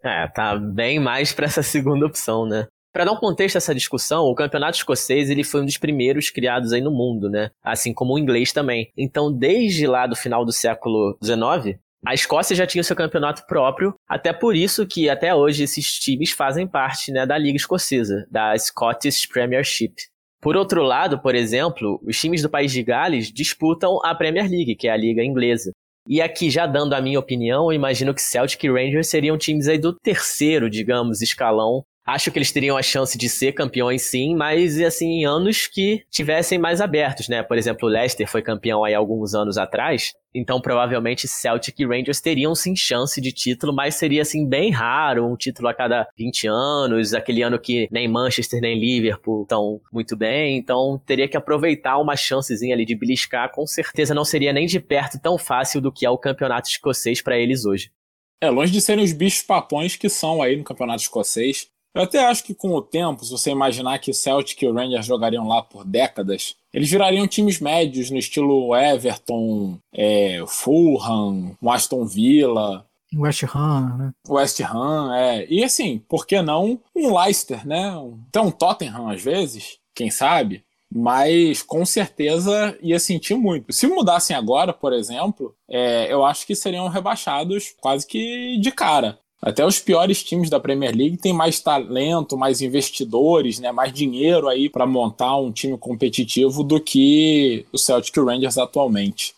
É, tá bem mais para essa *laughs* segunda opção, né? Para dar um contexto a essa discussão, o campeonato escocês ele foi um dos primeiros criados aí no mundo, né? Assim como o inglês também. Então, desde lá do final do século XIX, a Escócia já tinha o seu campeonato próprio, até por isso que até hoje esses times fazem parte né, da Liga Escocesa, da Scottish Premiership. Por outro lado, por exemplo, os times do país de Gales disputam a Premier League, que é a liga inglesa. E aqui, já dando a minha opinião, eu imagino que Celtic e Rangers seriam times aí do terceiro, digamos, escalão Acho que eles teriam a chance de ser campeões sim, mas assim, em anos que tivessem mais abertos, né? Por exemplo, o Leicester foi campeão aí alguns anos atrás, então provavelmente Celtic e Rangers teriam sim chance de título, mas seria assim bem raro, um título a cada 20 anos, aquele ano que nem Manchester nem Liverpool estão muito bem, então teria que aproveitar uma chancezinha ali de beliscar, com certeza não seria nem de perto tão fácil do que é o campeonato escocês para eles hoje. É, longe de serem os bichos papões que são aí no campeonato escocês. Eu até acho que com o tempo, se você imaginar que Celtic e Rangers jogariam lá por décadas, eles virariam times médios no estilo Everton, é, Fulham, Aston Villa. West Ham, né? West Ham, é. E assim, por que não um Leicester, né? Até um Tottenham às vezes, quem sabe? Mas com certeza ia sentir muito. Se mudassem agora, por exemplo, é, eu acho que seriam rebaixados quase que de cara. Até os piores times da Premier League têm mais talento, mais investidores, né, mais dinheiro aí para montar um time competitivo do que o Celtic Rangers atualmente.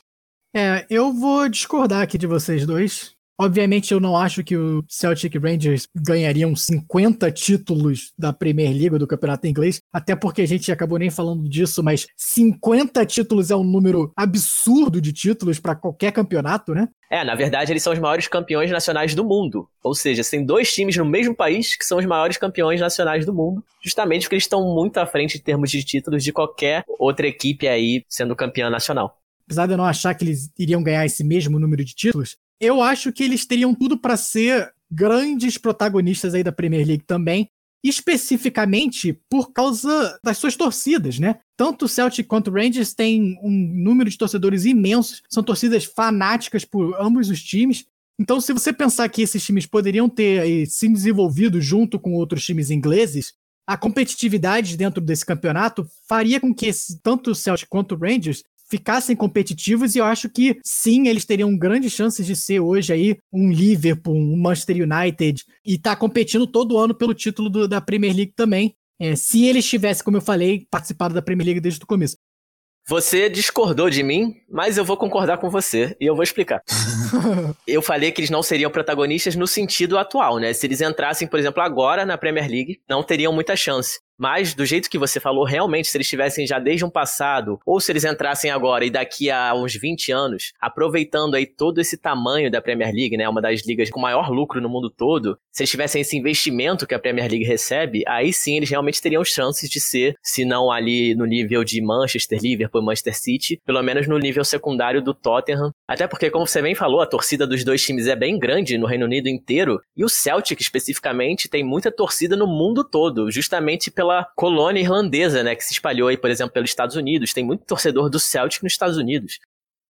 É, eu vou discordar aqui de vocês dois. Obviamente, eu não acho que o Celtic Rangers ganhariam 50 títulos da Premier League do Campeonato Inglês, até porque a gente acabou nem falando disso, mas 50 títulos é um número absurdo de títulos para qualquer campeonato, né? É, na verdade, eles são os maiores campeões nacionais do mundo. Ou seja, tem dois times no mesmo país que são os maiores campeões nacionais do mundo, justamente porque eles estão muito à frente em termos de títulos de qualquer outra equipe aí sendo campeã nacional. Apesar de eu não achar que eles iriam ganhar esse mesmo número de títulos, eu acho que eles teriam tudo para ser grandes protagonistas aí da Premier League também, especificamente por causa das suas torcidas, né? Tanto o Celtic quanto o Rangers têm um número de torcedores imensos, são torcidas fanáticas por ambos os times. Então, se você pensar que esses times poderiam ter aí, se desenvolvido junto com outros times ingleses, a competitividade dentro desse campeonato faria com que esse, tanto o Celtic quanto o Rangers ficassem competitivos e eu acho que sim, eles teriam grandes chances de ser hoje aí um Liverpool, um Manchester United e tá competindo todo ano pelo título do, da Premier League também. É, se eles tivessem, como eu falei, participado da Premier League desde o começo. Você discordou de mim, mas eu vou concordar com você e eu vou explicar. *laughs* eu falei que eles não seriam protagonistas no sentido atual, né? Se eles entrassem, por exemplo, agora na Premier League, não teriam muita chance. Mas, do jeito que você falou, realmente, se eles estivessem já desde um passado, ou se eles entrassem agora e daqui a uns 20 anos, aproveitando aí todo esse tamanho da Premier League, né? Uma das ligas com maior lucro no mundo todo, se eles tivessem esse investimento que a Premier League recebe, aí sim eles realmente teriam chances de ser, se não ali no nível de Manchester, Liverpool Manchester City, pelo menos no nível secundário do Tottenham. Até porque, como você bem falou, a torcida dos dois times é bem grande no Reino Unido inteiro, e o Celtic especificamente tem muita torcida no mundo todo, justamente pela aquela colônia irlandesa, né, que se espalhou aí, por exemplo, pelos Estados Unidos. Tem muito torcedor do Celtic nos Estados Unidos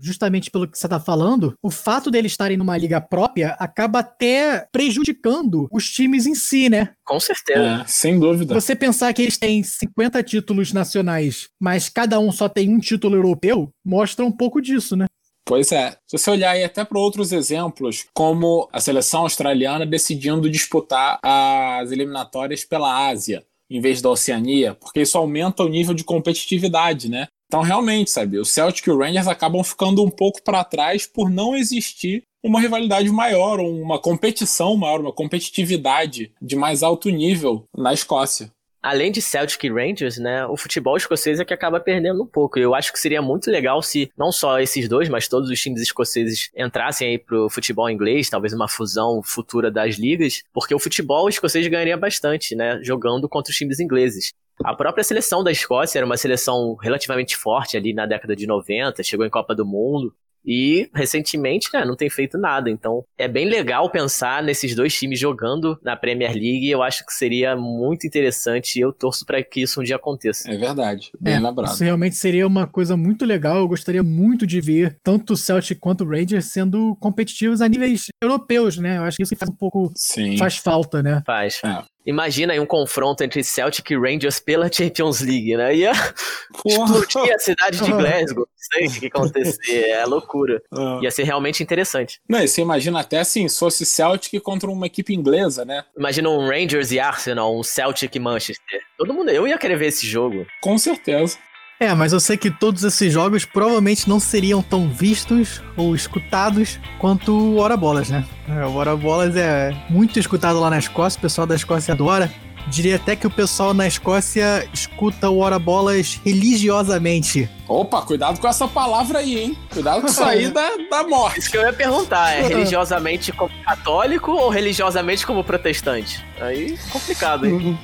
justamente pelo que você está falando, o fato deles estarem numa liga própria acaba até prejudicando os times em si, né? Com certeza. É, sem dúvida. Você pensar que eles têm 50 títulos nacionais, mas cada um só tem um título europeu, mostra um pouco disso, né? Pois é. Se você olhar aí até para outros exemplos, como a seleção australiana decidindo disputar as eliminatórias pela Ásia em vez da Oceania, porque isso aumenta o nível de competitividade, né? Então, realmente, sabe, o Celtic e o Rangers acabam ficando um pouco para trás por não existir uma rivalidade maior, uma competição maior, uma competitividade de mais alto nível na Escócia além de Celtic e Rangers, né, o futebol escocês é que acaba perdendo um pouco. Eu acho que seria muito legal se não só esses dois, mas todos os times escoceses entrassem aí pro futebol inglês, talvez uma fusão futura das ligas, porque o futebol escocês ganharia bastante, né, jogando contra os times ingleses. A própria seleção da Escócia era uma seleção relativamente forte ali na década de 90, chegou em Copa do Mundo, e recentemente, né, não tem feito nada. Então, é bem legal pensar nesses dois times jogando na Premier League. Eu acho que seria muito interessante e eu torço para que isso um dia aconteça. É verdade, bem é, lembrado. Isso realmente seria uma coisa muito legal. Eu gostaria muito de ver tanto o Celtic quanto o Rangers sendo competitivos a níveis europeus, né? Eu acho que isso faz um pouco. Sim. faz falta, né? Faz. É. Imagina aí um confronto entre Celtic e Rangers pela Champions League, né? Ia *laughs* explodir a cidade de Glasgow. Não sei o que acontecer. É loucura. *laughs* Ah. Ia ser realmente interessante. Não, e você imagina até assim, se fosse Celtic contra uma equipe inglesa, né? Imagina um Rangers e Arsenal, um Celtic e Manchester. Todo mundo, eu ia querer ver esse jogo. Com certeza. É, mas eu sei que todos esses jogos provavelmente não seriam tão vistos ou escutados quanto o Hora Bolas, né? É, o Hora Bolas é muito escutado lá na Escócia, o pessoal da Escócia adora. Diria até que o pessoal na Escócia escuta o Hora Bolas religiosamente. Opa, cuidado com essa palavra aí, hein? Cuidado com isso aí *laughs* da, da morte. Isso que eu ia perguntar, é *laughs* religiosamente como católico ou religiosamente como protestante? Aí, complicado, hein?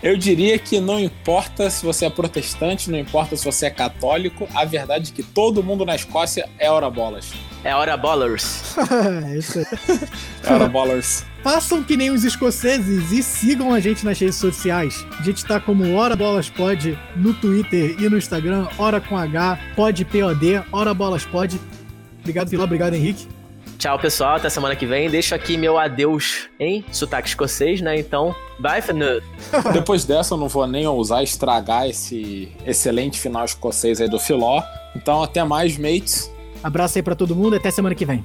eu diria que não importa se você é protestante, não importa se você é católico, a verdade é que todo mundo na Escócia é Hora Bolas. É Hora Ballers. é *laughs* isso aí. É hora Ballers façam que nem os escoceses e sigam a gente nas redes sociais. A gente tá como Hora Bolas Pod no Twitter e no Instagram, Hora com H, Pod POD, Hora Bolas Pod. Obrigado, Vila, obrigado, Henrique. Tchau, pessoal. Até semana que vem. Deixo aqui meu adeus em sotaque escocês, né? Então, bye for now. *laughs* Depois dessa, eu não vou nem ousar estragar esse excelente final escocês aí do Filó. Então, até mais, mates. Abraço aí pra todo mundo. Até semana que vem.